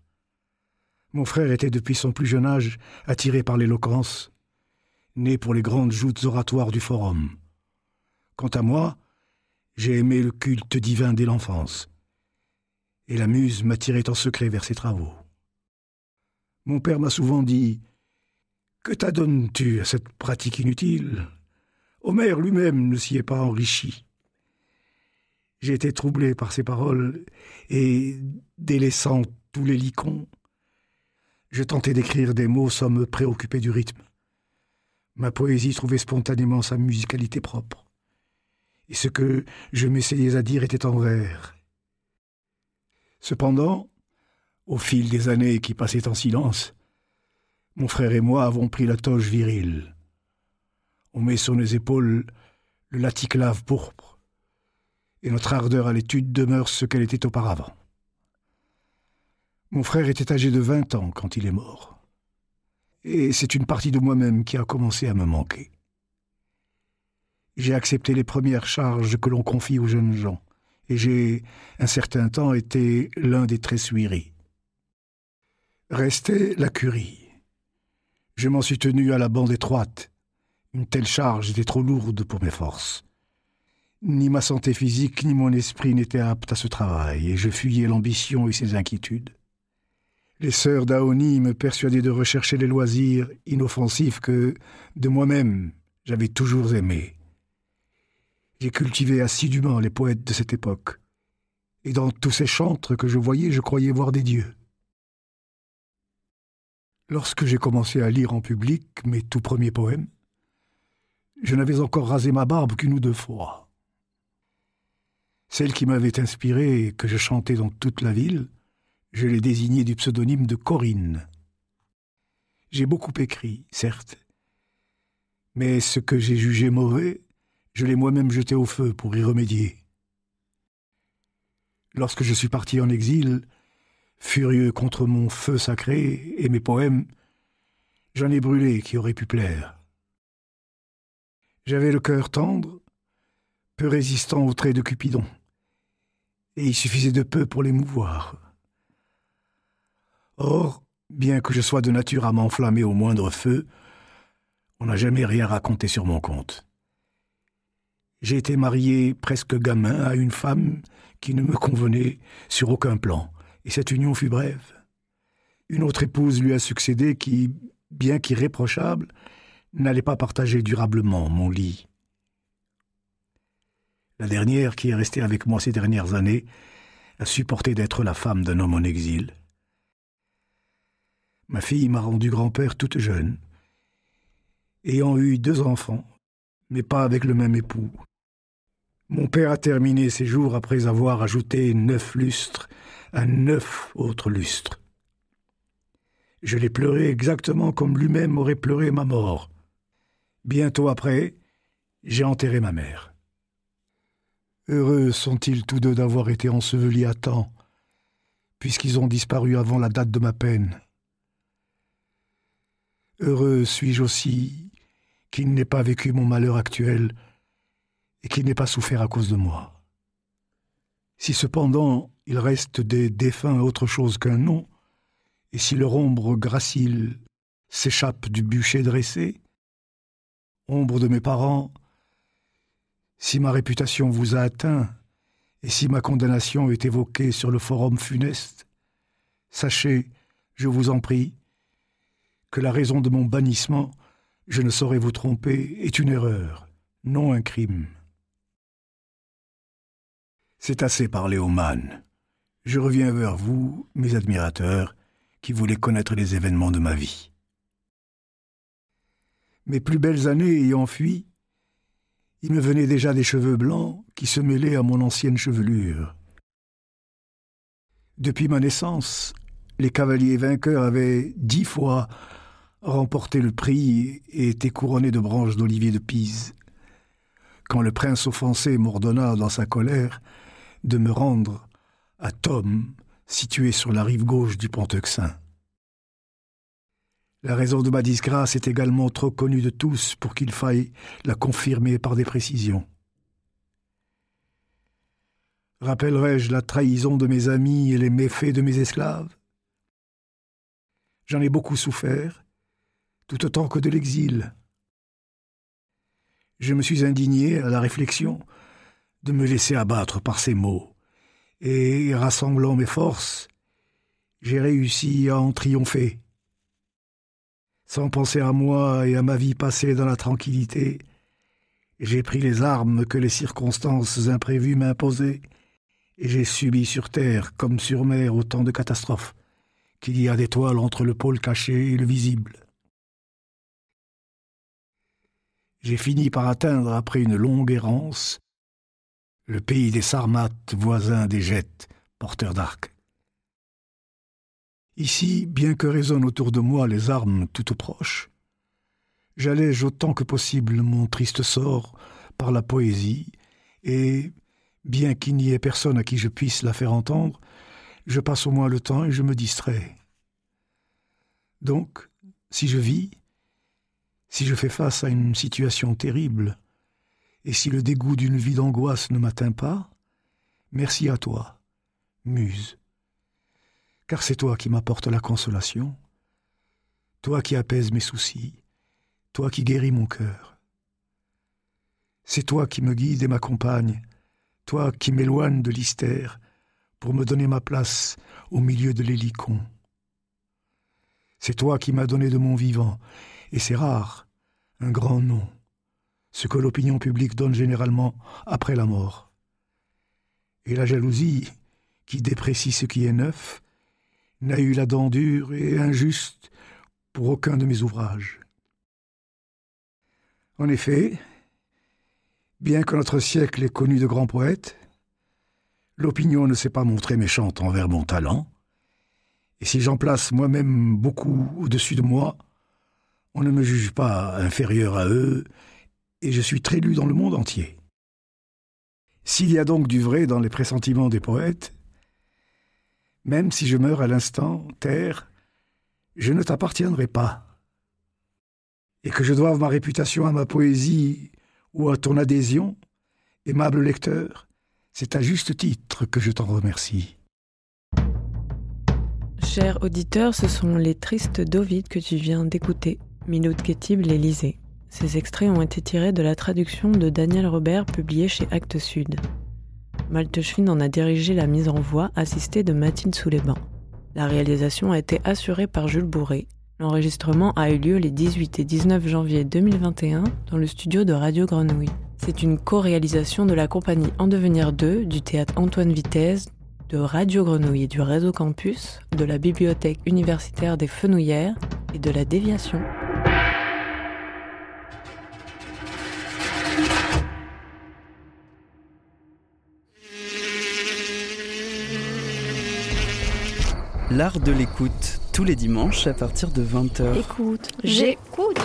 Mon frère était depuis son plus jeune âge attiré par l'éloquence, né pour les grandes joutes oratoires du forum. Quant à moi, j'ai aimé le culte divin dès l'enfance, et la muse m'attirait en secret vers ses travaux. Mon père m'a souvent dit Que t'adonnes-tu à cette pratique inutile? Homère lui-même ne s'y est pas enrichi. J'ai été troublé par ces paroles, et, délaissant tous les licons, je tentais d'écrire des mots sans me préoccuper du rythme. Ma poésie trouvait spontanément sa musicalité propre, et ce que je m'essayais à dire était en vers. Cependant, au fil des années qui passaient en silence, mon frère et moi avons pris la toge virile. On met sur nos épaules le laticlave pourpre, et notre ardeur à l'étude demeure ce qu'elle était auparavant. Mon frère était âgé de 20 ans quand il est mort. Et c'est une partie de moi-même qui a commencé à me manquer. J'ai accepté les premières charges que l'on confie aux jeunes gens, et j'ai, un certain temps, été l'un des tressuiris. Restait la curie. Je m'en suis tenu à la bande étroite. Une telle charge était trop lourde pour mes forces. Ni ma santé physique ni mon esprit n'étaient aptes à ce travail, et je fuyais l'ambition et ses inquiétudes. Les sœurs d'Aoni me persuadaient de rechercher les loisirs inoffensifs que, de moi-même, j'avais toujours aimés. J'ai cultivé assidûment les poètes de cette époque, et dans tous ces chantres que je voyais, je croyais voir des dieux. Lorsque j'ai commencé à lire en public mes tout premiers poèmes, je n'avais encore rasé ma barbe qu'une ou deux fois. Celle qui m'avait inspiré et que je chantais dans toute la ville je l'ai désigné du pseudonyme de Corinne. J'ai beaucoup écrit, certes, mais ce que j'ai jugé mauvais, je l'ai moi-même jeté au feu pour y remédier. Lorsque je suis parti en exil, furieux contre mon feu sacré et mes poèmes, j'en ai brûlé qui auraient pu plaire. J'avais le cœur tendre, peu résistant aux traits de Cupidon, et il suffisait de peu pour l'émouvoir. Or, bien que je sois de nature à m'enflammer au moindre feu, on n'a jamais rien raconté sur mon compte. J'ai été marié presque gamin à une femme qui ne me convenait sur aucun plan, et cette union fut brève. Une autre épouse lui a succédé qui, bien qu'irréprochable, n'allait pas partager durablement mon lit. La dernière, qui est restée avec moi ces dernières années, a supporté d'être la femme d'un homme en exil. Ma fille m'a rendu grand-père toute jeune, ayant eu deux enfants, mais pas avec le même époux. Mon père a terminé ses jours après avoir ajouté neuf lustres à neuf autres lustres. Je l'ai pleuré exactement comme lui-même aurait pleuré ma mort. Bientôt après, j'ai enterré ma mère. Heureux sont-ils tous deux d'avoir été ensevelis à temps, puisqu'ils ont disparu avant la date de ma peine. Heureux suis-je aussi qu'il n'ait pas vécu mon malheur actuel et qu'il n'ait pas souffert à cause de moi. Si cependant il reste des défunts autre chose qu'un nom, et si leur ombre gracile s'échappe du bûcher dressé, ombre de mes parents, si ma réputation vous a atteint, et si ma condamnation est évoquée sur le forum funeste, sachez, je vous en prie, que la raison de mon bannissement, je ne saurais vous tromper, est une erreur, non un crime. C'est assez parlé aux man. Je reviens vers vous, mes admirateurs, qui voulez connaître les événements de ma vie. Mes plus belles années ayant fui, il me venait déjà des cheveux blancs qui se mêlaient à mon ancienne chevelure. Depuis ma naissance, les cavaliers vainqueurs avaient dix fois remporté le prix et été couronné de branches d'olivier de Pise. Quand le prince offensé m'ordonna dans sa colère de me rendre à Tom, situé sur la rive gauche du Pont-Euxin. La raison de ma disgrâce est également trop connue de tous pour qu'il faille la confirmer par des précisions. Rappellerai-je la trahison de mes amis et les méfaits de mes esclaves? J'en ai beaucoup souffert, tout autant que de l'exil. Je me suis indigné à la réflexion de me laisser abattre par ces mots, et, rassemblant mes forces, j'ai réussi à en triompher. Sans penser à moi et à ma vie passée dans la tranquillité, j'ai pris les armes que les circonstances imprévues m'imposaient, et j'ai subi sur terre comme sur mer autant de catastrophes qu'il y a d'étoiles entre le pôle caché et le visible. j'ai fini par atteindre, après une longue errance, le pays des Sarmates, voisins des Gettes, porteurs d'arcs. Ici, bien que résonnent autour de moi les armes toutes proches, j'allège autant que possible mon triste sort par la poésie, et, bien qu'il n'y ait personne à qui je puisse la faire entendre, je passe au moins le temps et je me distrais. Donc, si je vis, si je fais face à une situation terrible, et si le dégoût d'une vie d'angoisse ne m'atteint pas, merci à toi, Muse. Car c'est toi qui m'apportes la consolation, toi qui apaises mes soucis, toi qui guéris mon cœur. C'est toi qui me guide et m'accompagne, toi qui m'éloignes de l'hystère pour me donner ma place au milieu de l'hélicon. C'est toi qui m'as donné de mon vivant, et c'est rare, un grand nom, ce que l'opinion publique donne généralement après la mort. Et la jalousie, qui déprécie ce qui est neuf, n'a eu la dent dure et injuste pour aucun de mes ouvrages. En effet, bien que notre siècle ait connu de grands poètes, l'opinion ne s'est pas montrée méchante envers mon talent, et si j'en place moi-même beaucoup au-dessus de moi, on ne me juge pas inférieur à eux, et je suis très lu dans le monde entier. S'il y a donc du vrai dans les pressentiments des poètes, même si je meurs à l'instant, terre, je ne t'appartiendrai pas. Et que je doive ma réputation à ma poésie ou à ton adhésion, aimable lecteur, c'est à juste titre que je t'en remercie. Chers auditeurs, ce sont les tristes d'Ovid que tu viens d'écouter. Miloud Ketib les. Ces extraits ont été tirés de la traduction de Daniel Robert publiée chez Actes Sud. Malte en a dirigé la mise en voix assistée de Mathilde Soulébin. La réalisation a été assurée par Jules Bourré. L'enregistrement a eu lieu les 18 et 19 janvier 2021 dans le studio de Radio Grenouille. C'est une co-réalisation de la compagnie En Devenir 2, du théâtre Antoine Vitesse, de Radio Grenouille et du réseau campus, de la bibliothèque universitaire des Fenouillères et de la Déviation. L'art de l'écoute, tous les dimanches à partir de 20h. Écoute, j'écoute.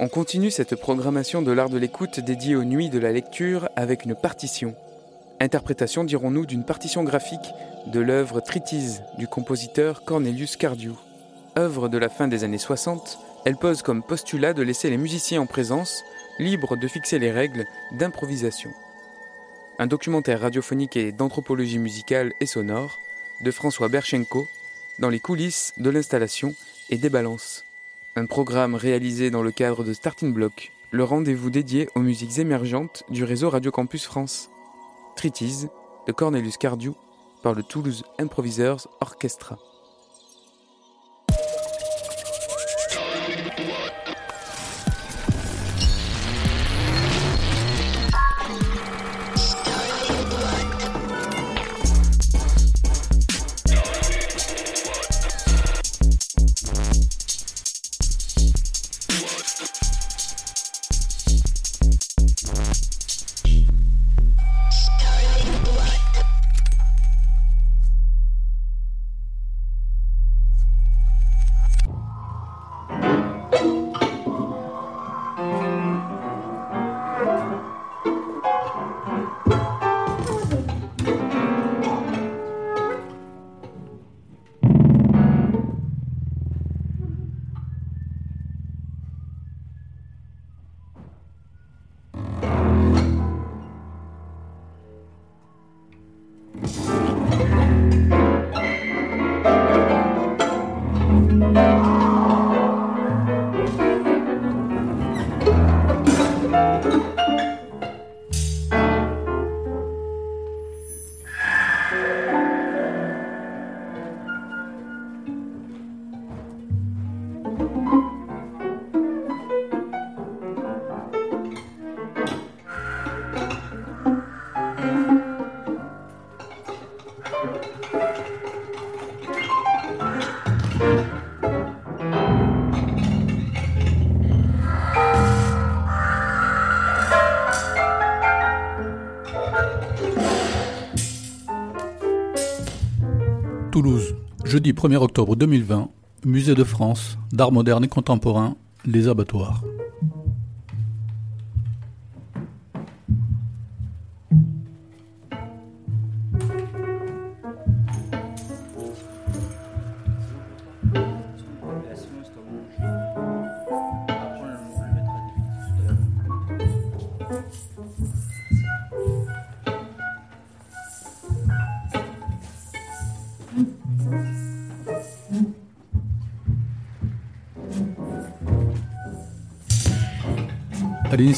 On continue cette programmation de l'art de l'écoute dédiée aux nuits de la lecture avec une partition. Interprétation, dirons-nous, d'une partition graphique de l'œuvre Tritise du compositeur Cornelius Cardew. Œuvre de la fin des années 60, elle pose comme postulat de laisser les musiciens en présence libres de fixer les règles d'improvisation. Un documentaire radiophonique et d'anthropologie musicale et sonore de François Berchenko dans les coulisses de l'installation et des balances un programme réalisé dans le cadre de Starting Block, le rendez-vous dédié aux musiques émergentes du réseau Radio Campus France. Treatise de Cornelius Cardew par le Toulouse Improvisers Orchestra. Toulouse, jeudi 1er octobre 2020, Musée de France, d'art moderne et contemporain, Les Abattoirs.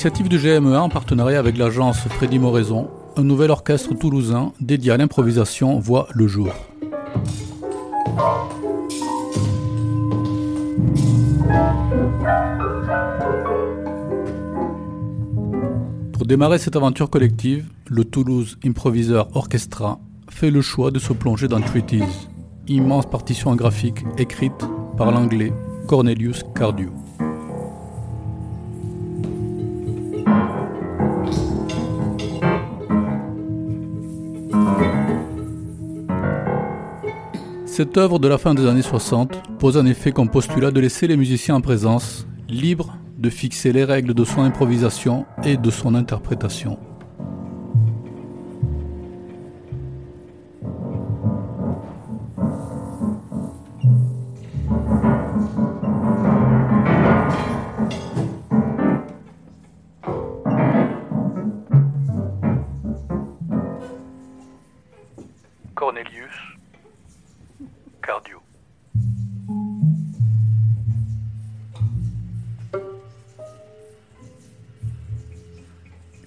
L'initiative du GMEA en partenariat avec l'agence Freddy Moraison, un nouvel orchestre toulousain dédié à l'improvisation voit le jour. Pour démarrer cette aventure collective, le Toulouse Improviseur Orchestra fait le choix de se plonger dans Treaties, immense partition graphique écrite par l'anglais Cornelius Cardew. Cette œuvre de la fin des années 60 pose en effet comme postulat de laisser les musiciens en présence libres de fixer les règles de son improvisation et de son interprétation.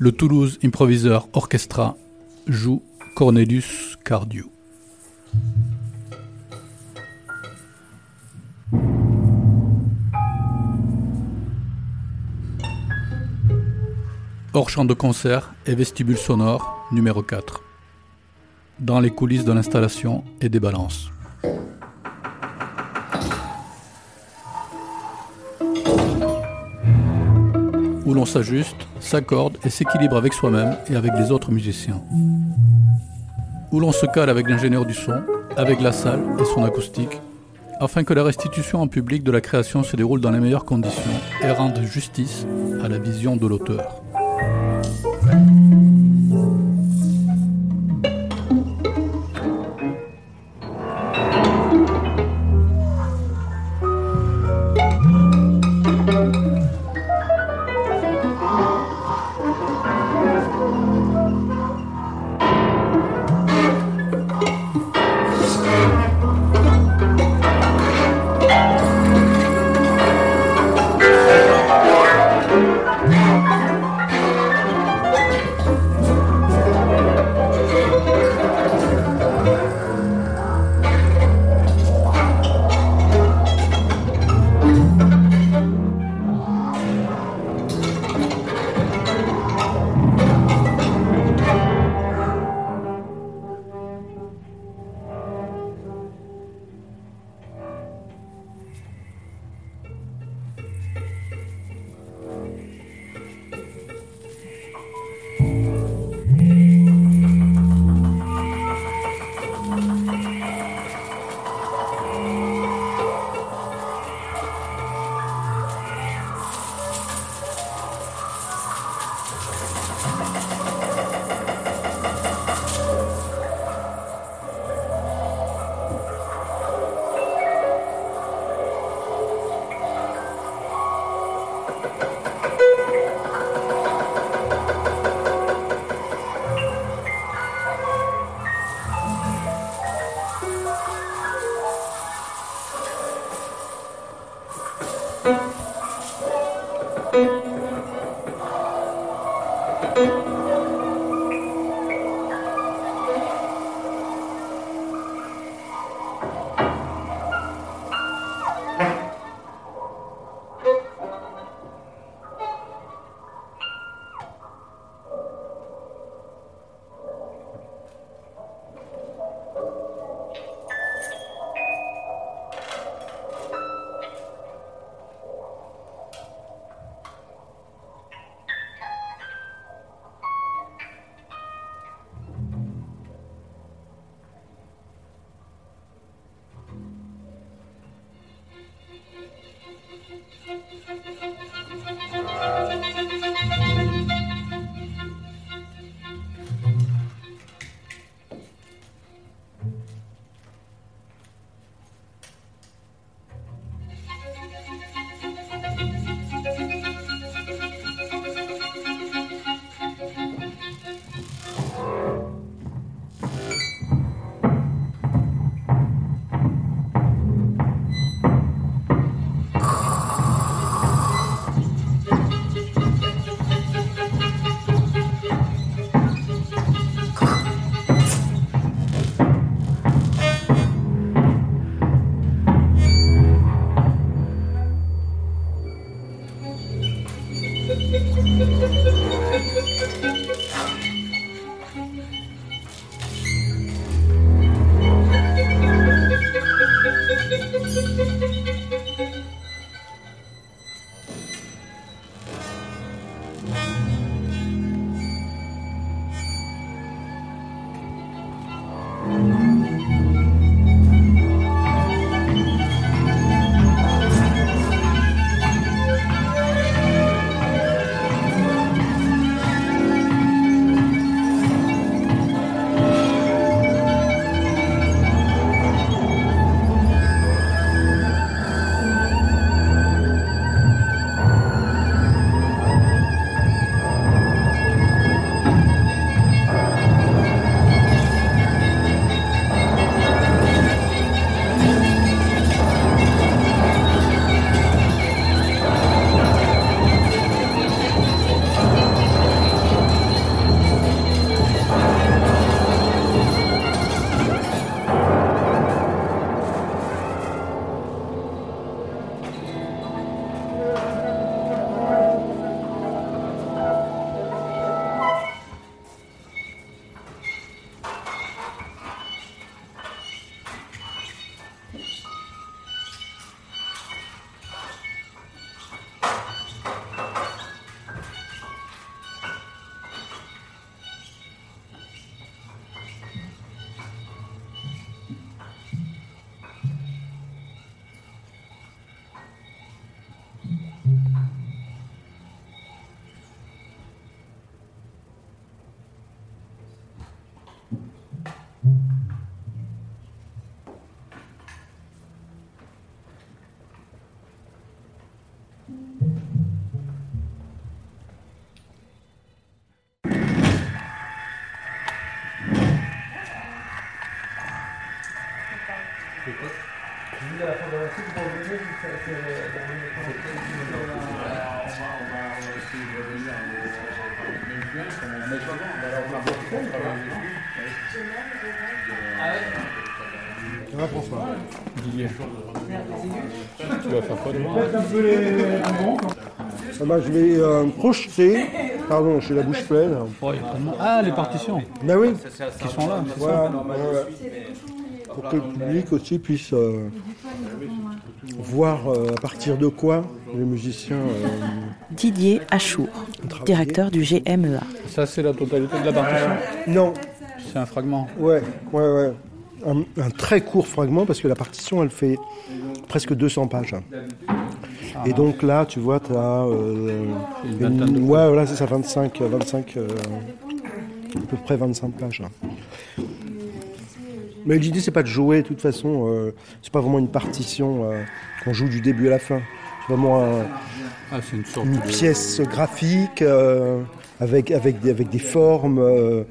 Le Toulouse Improviseur Orchestra joue Cornelius Cardio. Hors champ de concert et vestibule sonore numéro 4. Dans les coulisses de l'installation et des balances. L'on s'ajuste, s'accorde et s'équilibre avec soi-même et avec les autres musiciens. Où l'on se cale avec l'ingénieur du son, avec la salle et son acoustique, afin que la restitution en public de la création se déroule dans les meilleures conditions et rende justice à la vision de l'auteur. Ça va François Didier. Tu vas faire quoi Ah bah, je vais euh, projeter. Pardon, j'ai la bouche pleine. Ah, les partitions Ben oui. Qui sont là, Voilà, ça voilà. Pour que le public aussi puisse euh, voir euh, à partir de quoi les musiciens. euh, Didier Achour, directeur du GMEA. Ça, c'est la totalité de la partition Non. C'est un fragment Ouais, ouais, ouais. Un, un très court fragment parce que la partition, elle fait presque 200 pages. Et donc là, tu vois, tu as. Une ouais, voilà, c'est ça, 25, 25 euh, à peu près 25 pages. Mais l'idée, c'est pas de jouer, de toute façon, euh, c'est pas vraiment une partition euh, qu'on joue du début à la fin. C'est vraiment un- Ah, c'est une sorte une de- pièce graphique euh, avec, avec, des, avec des formes. euh,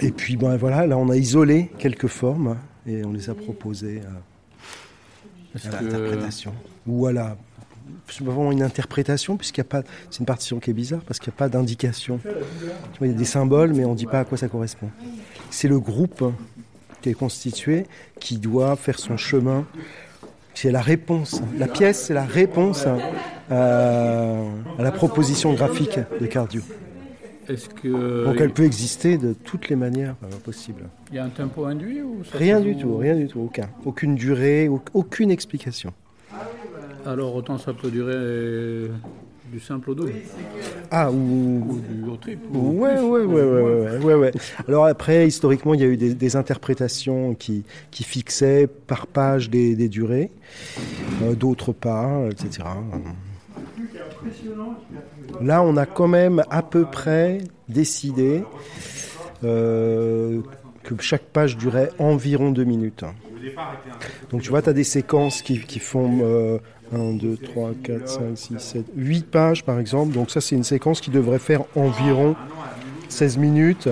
et puis, ben voilà, là, on a isolé quelques formes et on les a proposées à que- l'interprétation. Ou à la. C'est pas vraiment une interprétation, puisqu'il n'y a pas. C'est une partition qui est bizarre, parce qu'il n'y a pas d'indication. Tu vois, Il y a des symboles, mais on ne dit pas à quoi ça correspond. C'est le groupe qui est constitué qui doit faire son chemin. C'est la réponse. La pièce, c'est la réponse à, à la proposition graphique de Cardio. Est-ce que. Donc elle peut exister de toutes les manières euh, possibles. Il y a un tempo induit ou ça Rien du tout, rien du tout, aucun. Aucune durée, au- aucune explication. Alors autant ça peut durer euh, du simple au double. Ah, ou, Ou du au triple. ou Ouais, plus. ouais, ouais, ouais, ouais, ouais, ouais. Alors après, historiquement, il y a eu des, des interprétations qui, qui fixaient par page des, des durées, euh, d'autres pas, etc. Là, on a quand même à peu près décidé euh, que chaque page durait environ deux minutes. Donc tu vois, tu as des séquences qui, qui font euh, 1, 2, 3, 4, 5, 6, 7, 8 pages par exemple. Donc ça, c'est une séquence qui devrait faire environ 16 minutes.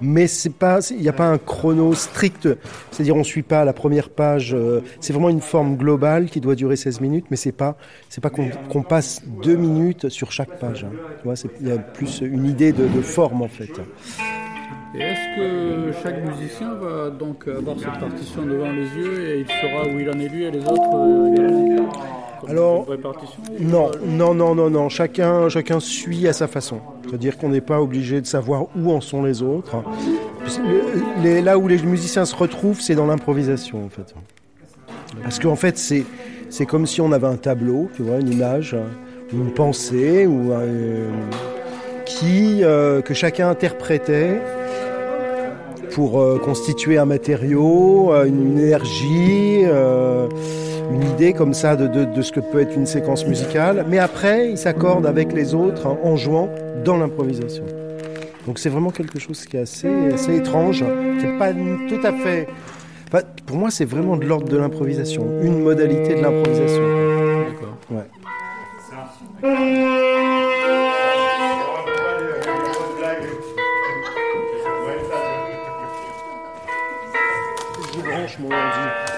Mais il n'y a pas un chrono strict. C'est-à-dire, on suit pas la première page. euh, c'est vraiment une forme globale qui doit durer 16 minutes, mais c'est pas, pas qu'on qu'on passe deux minutes sur chaque page. hein. Il y a plus une idée de, de forme en fait. Et est-ce que chaque musicien va donc avoir cette partition devant les yeux et il saura où il en est lui et les autres euh, également Alors, vraie partition Non, non, non, non, non. Chacun, chacun suit à sa façon. C'est-à-dire qu'on n'est pas obligé de savoir où en sont les autres. Les- là où les musiciens se retrouvent, c'est dans l'improvisation, en fait. Parce qu'en fait, c'est, c'est comme si on avait un tableau, tu vois, une image, une pensée, ou un- qui, euh, que chacun interprétait pour euh, constituer un matériau, euh, une, une énergie, euh, une idée comme ça de, de- de ce que peut être une séquence musicale. Mais après, il s'accorde avec les autres hein, en jouant dans l'improvisation. Donc c'est vraiment quelque chose qui est assez, assez étrange, qui n'est pas tout à fait... enfin, pour moi, c'est vraiment de l'ordre de l'improvisation, une modalité de l'improvisation. D'accord. Ouais. Je branche mon ordi.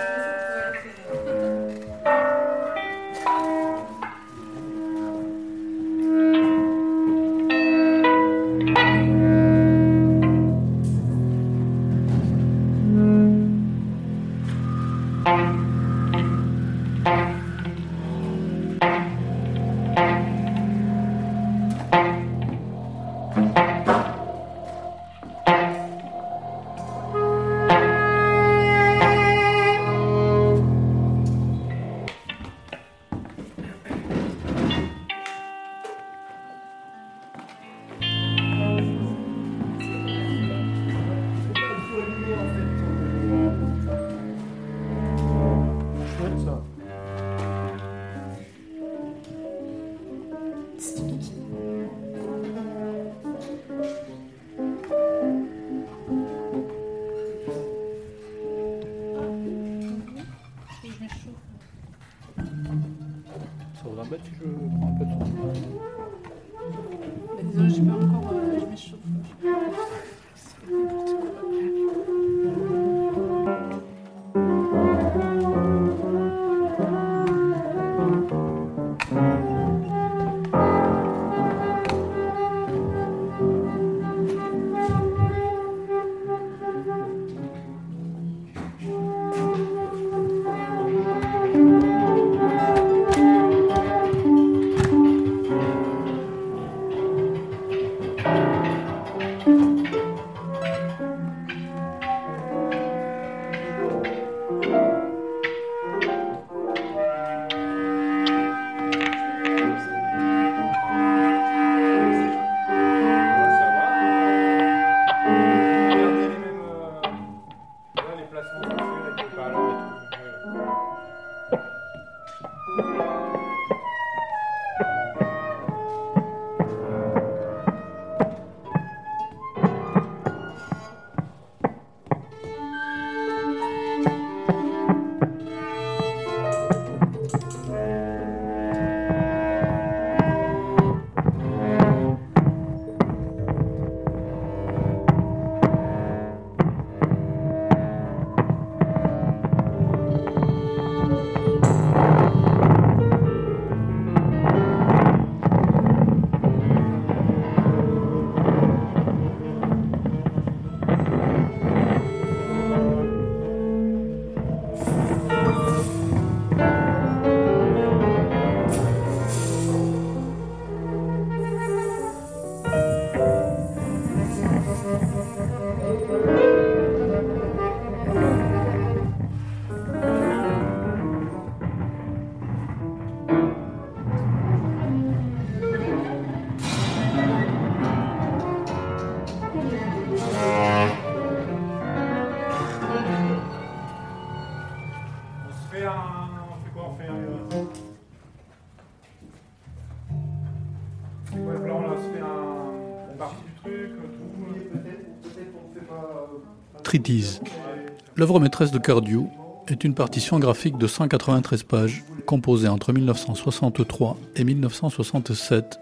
L'œuvre maîtresse de Cardew est une partition graphique de 193 pages, composée entre 1963 et 1967,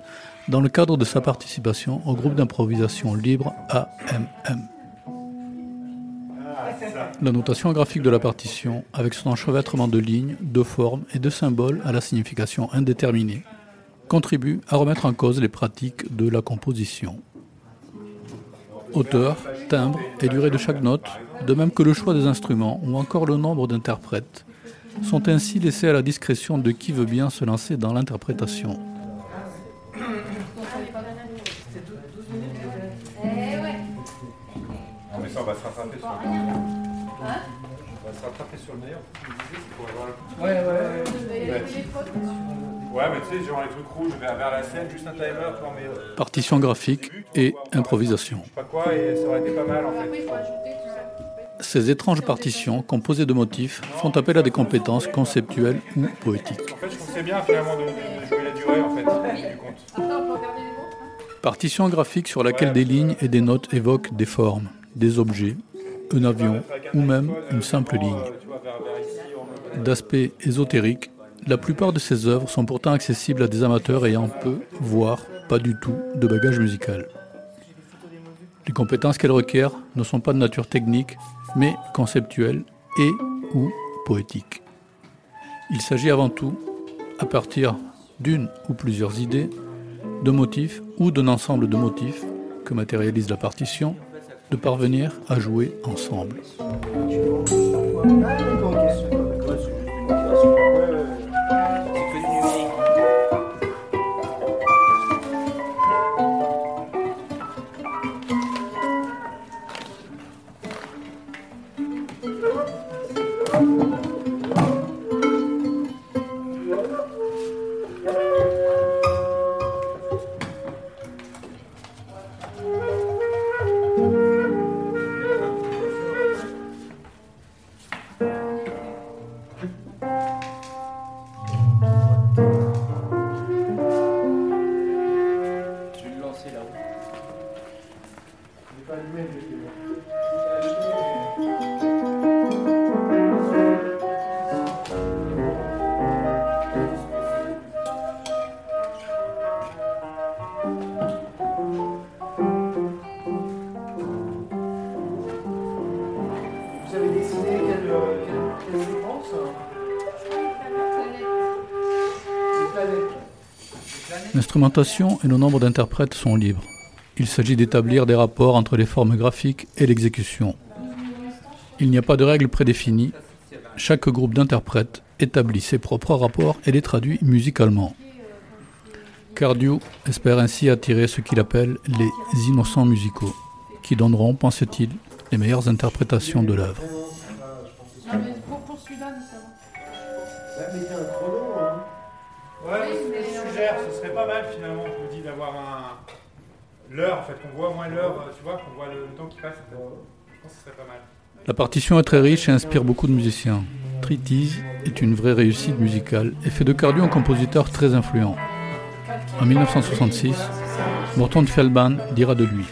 dans le cadre de sa participation au groupe d'improvisation libre AMM. La notation graphique de la partition, avec son enchevêtrement de lignes, de formes et de symboles à la signification indéterminée, contribue à remettre en cause les pratiques de la composition hauteur, timbre et durée de chaque note, de même que le choix des instruments ou encore le nombre d'interprètes, sont ainsi laissés à la discrétion de qui veut bien se lancer dans l'interprétation. on va se rattraper sur le On va se rattraper sur le meilleur. Ouais, ouais, ouais. Ouais, mais tu sais, genre les trucs rouges vers, vers la scène, juste un timer pour mes. Partition graphique et improvisation. Pas quoi, et ça aurait été pas mal en fait. Ces étranges partitions, composées de motifs, font appel à des compétences conceptuelles ou poétiques. En fait, je trouve c'est bien finalement de, de, jouer la durée en fait, du compte. Partition graphique sur laquelle des lignes et des notes évoquent des formes, des objets, un avion ou même une simple ligne. D'aspect ésotérique, la plupart de ces œuvres sont pourtant accessibles à des amateurs ayant peu, voire pas du tout, de bagage musical. Les compétences qu'elles requièrent ne sont pas de nature technique, mais conceptuelles et ou poétiques. Il s'agit avant tout, à partir d'une ou plusieurs idées, de motifs ou d'un ensemble de motifs que matérialise la partition, de parvenir à jouer ensemble. L'instrumentation et le nombre d'interprètes sont libres. Il s'agit d'établir des rapports entre les formes graphiques et l'exécution. Il n'y a pas de règles prédéfinies. Chaque groupe d'interprètes établit ses propres rapports et les traduit musicalement. Cardio espère ainsi attirer ce qu'il appelle les innocents musicaux, qui donneront, pense-t-il, les meilleures interprétations de l'œuvre. Finalement, on me dit d'avoir un l'heure, en fait, qu'on voit moins l'heure, tu vois, qu'on voit le, temps qui passe. Je pense que ce serait pas mal. La partition est très riche et inspire beaucoup de musiciens. Treatise est une vraie réussite musicale et fait de Cardio un compositeur très influent. En 1966, Morton Feldman dira de lui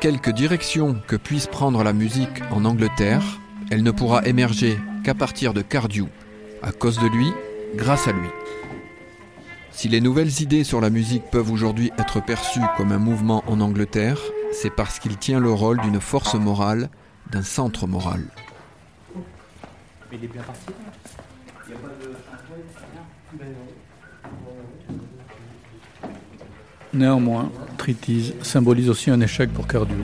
Quelque direction que puisse prendre la musique en Angleterre, elle ne pourra émerger qu'à partir de Cardew, à cause de lui, grâce à lui. Si les nouvelles idées sur la musique peuvent aujourd'hui être perçues comme un mouvement en Angleterre, c'est parce qu'il tient le rôle d'une force morale, d'un centre moral. Néanmoins, Treatise symbolise aussi un échec pour Cardio.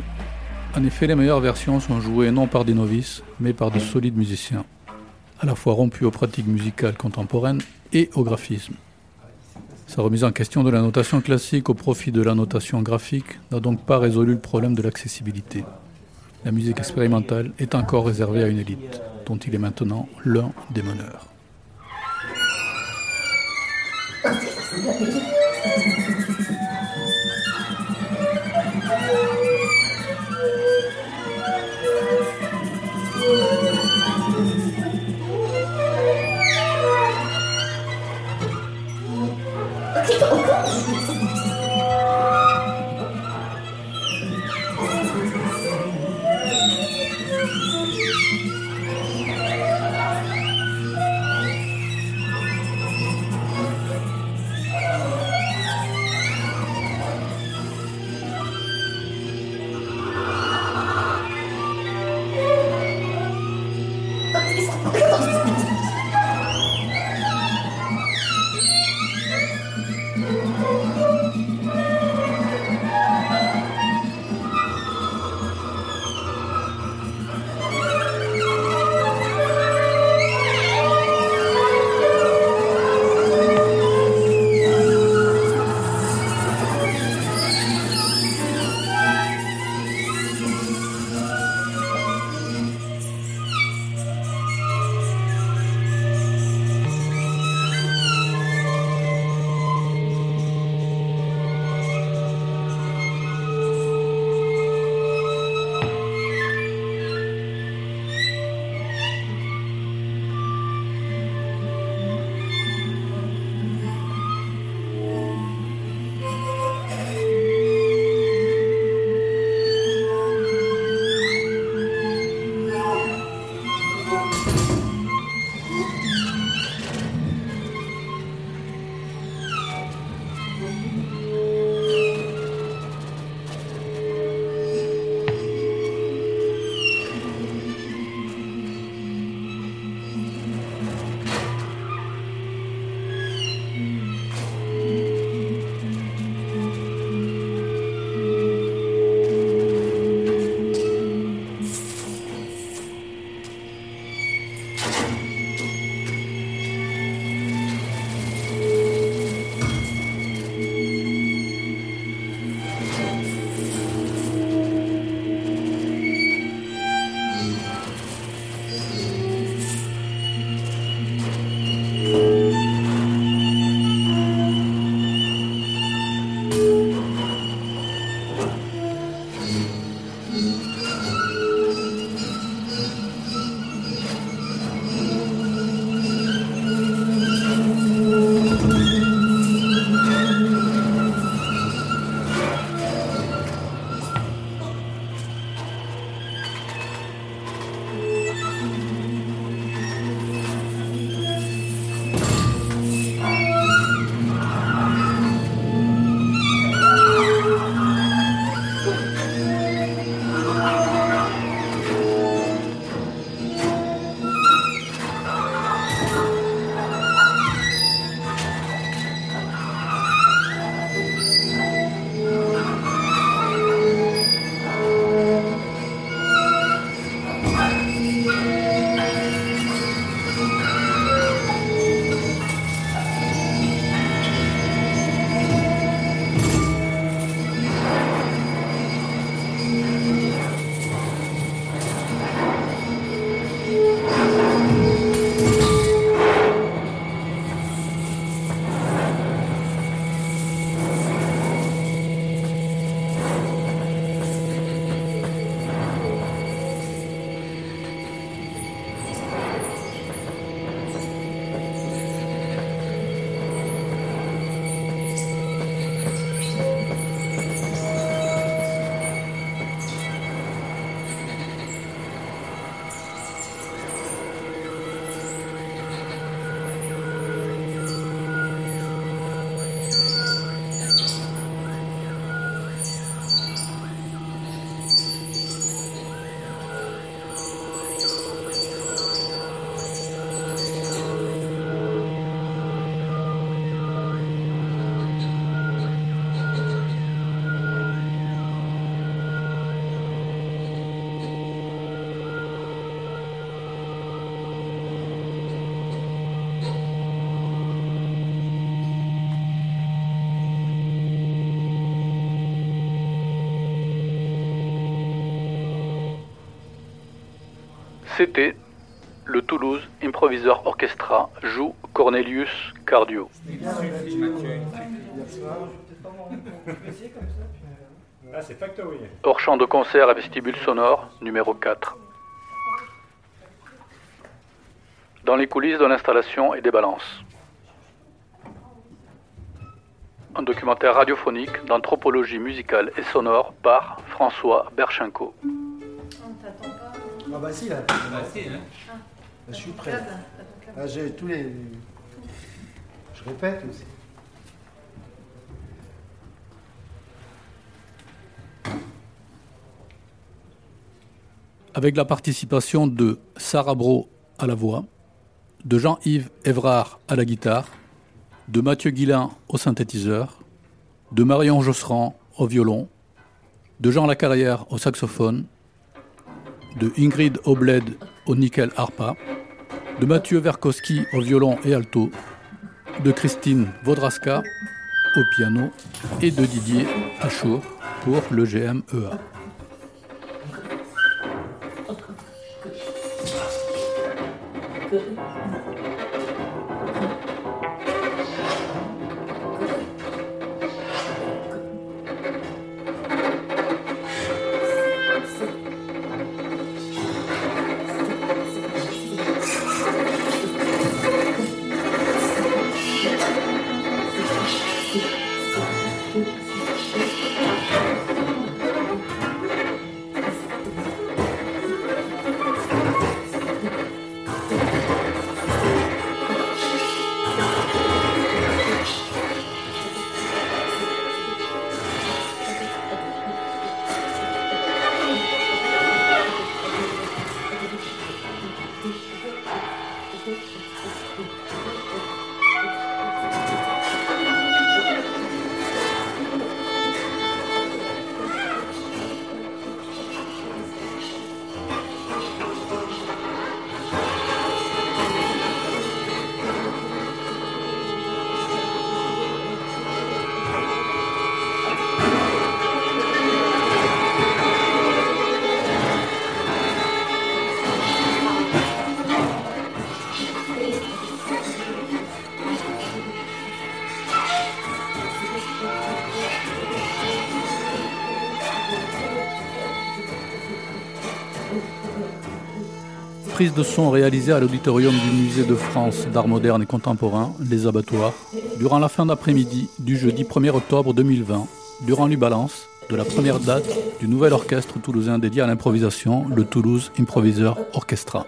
En effet, les meilleures versions sont jouées non par des novices, mais par de solides musiciens, à la fois rompus aux pratiques musicales contemporaines et au graphisme. Sa remise en question de la notation classique au profit de la notation graphique n'a donc pas résolu le problème de l'accessibilité. La musique expérimentale est encore réservée à une élite, dont il est maintenant l'un des meneurs. CT, le Toulouse Improvisor Orchestra joue Cornelius Cardio. Ah. Hors champ de concert à vestibule sonore, numéro 4. Dans les coulisses de l'installation et des balances. Un documentaire radiophonique d'anthropologie musicale et sonore par François Berchenko. Ah bah si, là. Ah, si, hein. Je suis prêt. Ah, j'ai tous les... Je répète aussi. avec la participation de Sarah Bro à la voix, de Jean-Yves Évrard à la guitare, de Mathieu Guillain au synthétiseur, de Marion Josserand au violon, de Jean Lacarrière au saxophone, de Ingrid Obled au nickel harpa, de Mathieu Verkowski au violon et alto, de Christine Vaudraska au piano et de Didier Achour pour le GMEA. De son réalisée à l'auditorium du Musée de France d'art moderne et contemporain, Les Abattoirs, durant la fin d'après-midi du jeudi 1er octobre 2020, durant l'Ubalance de la première date du nouvel orchestre toulousain dédié à l'improvisation, le Toulouse Improviseur Orchestra.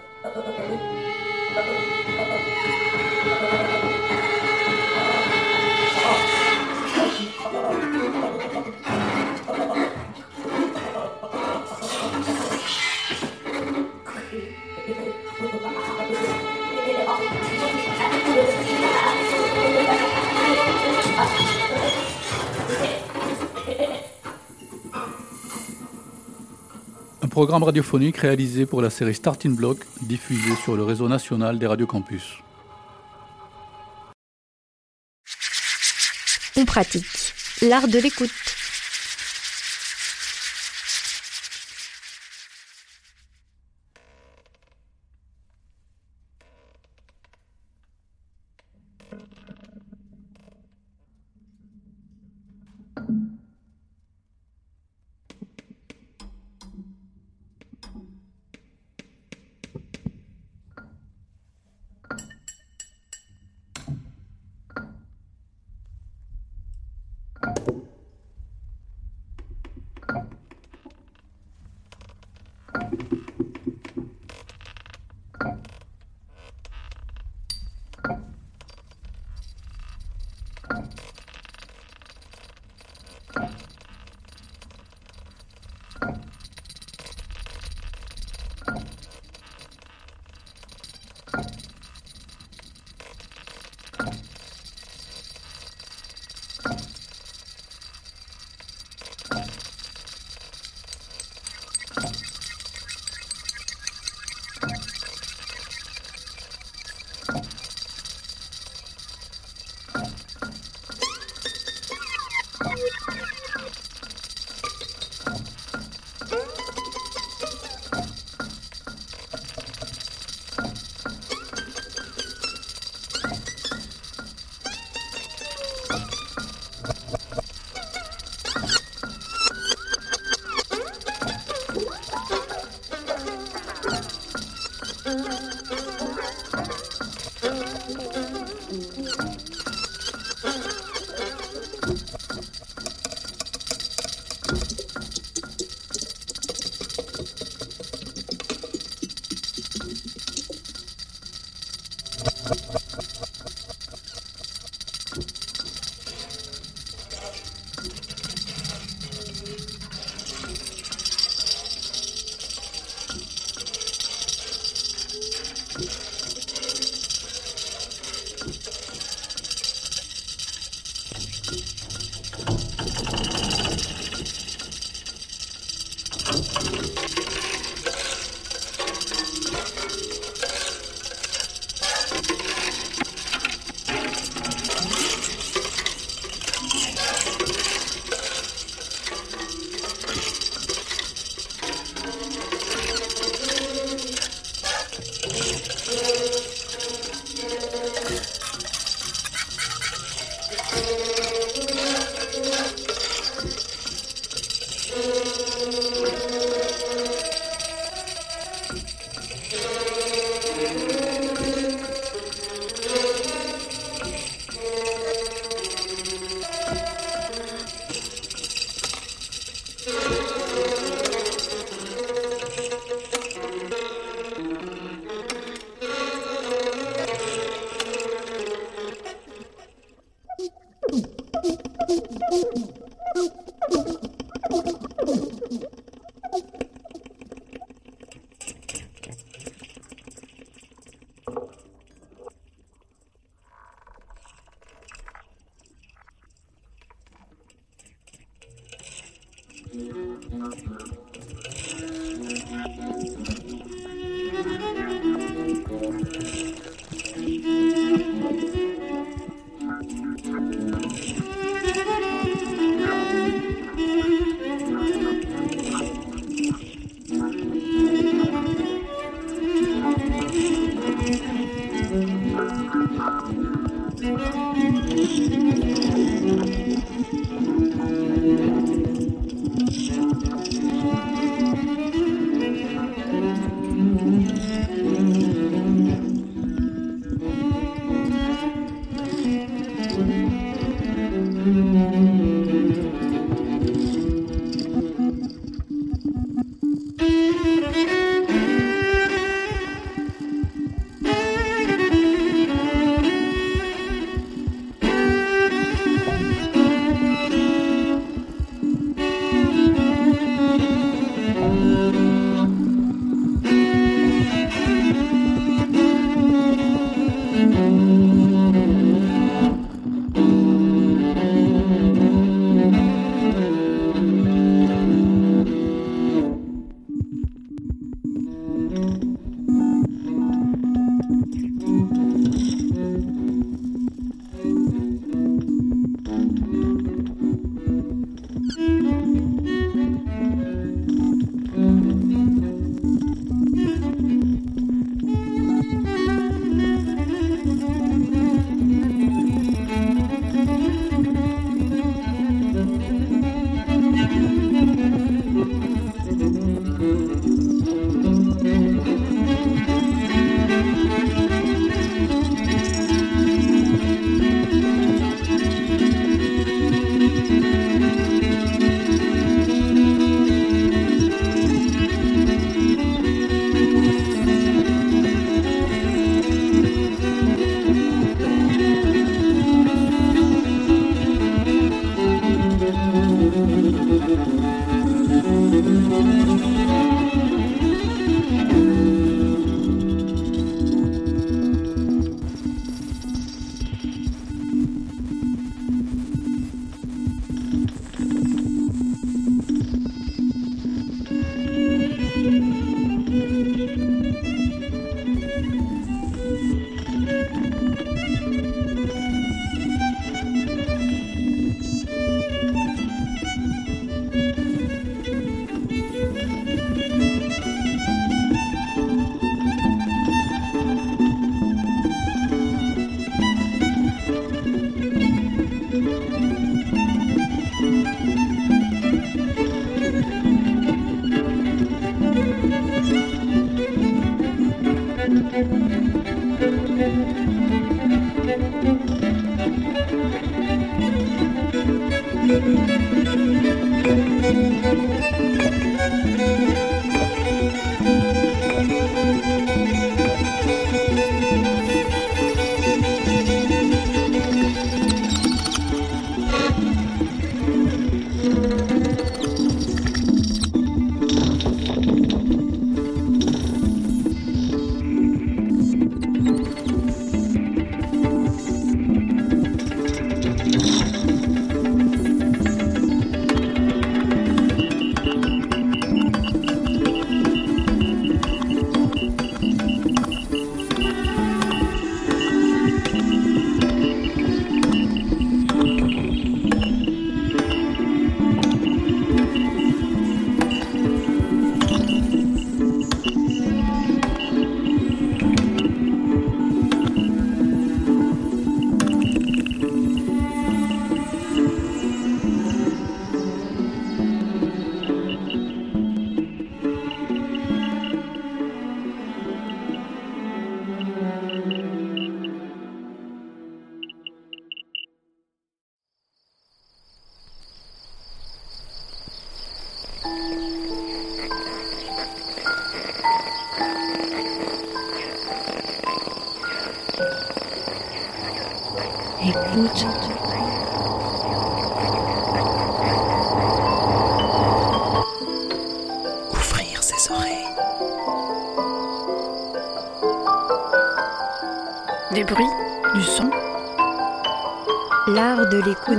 Programme radiophonique réalisé pour la série Starting Block, diffusée sur le réseau national des radios campus. On pratique l'art de l'écoute.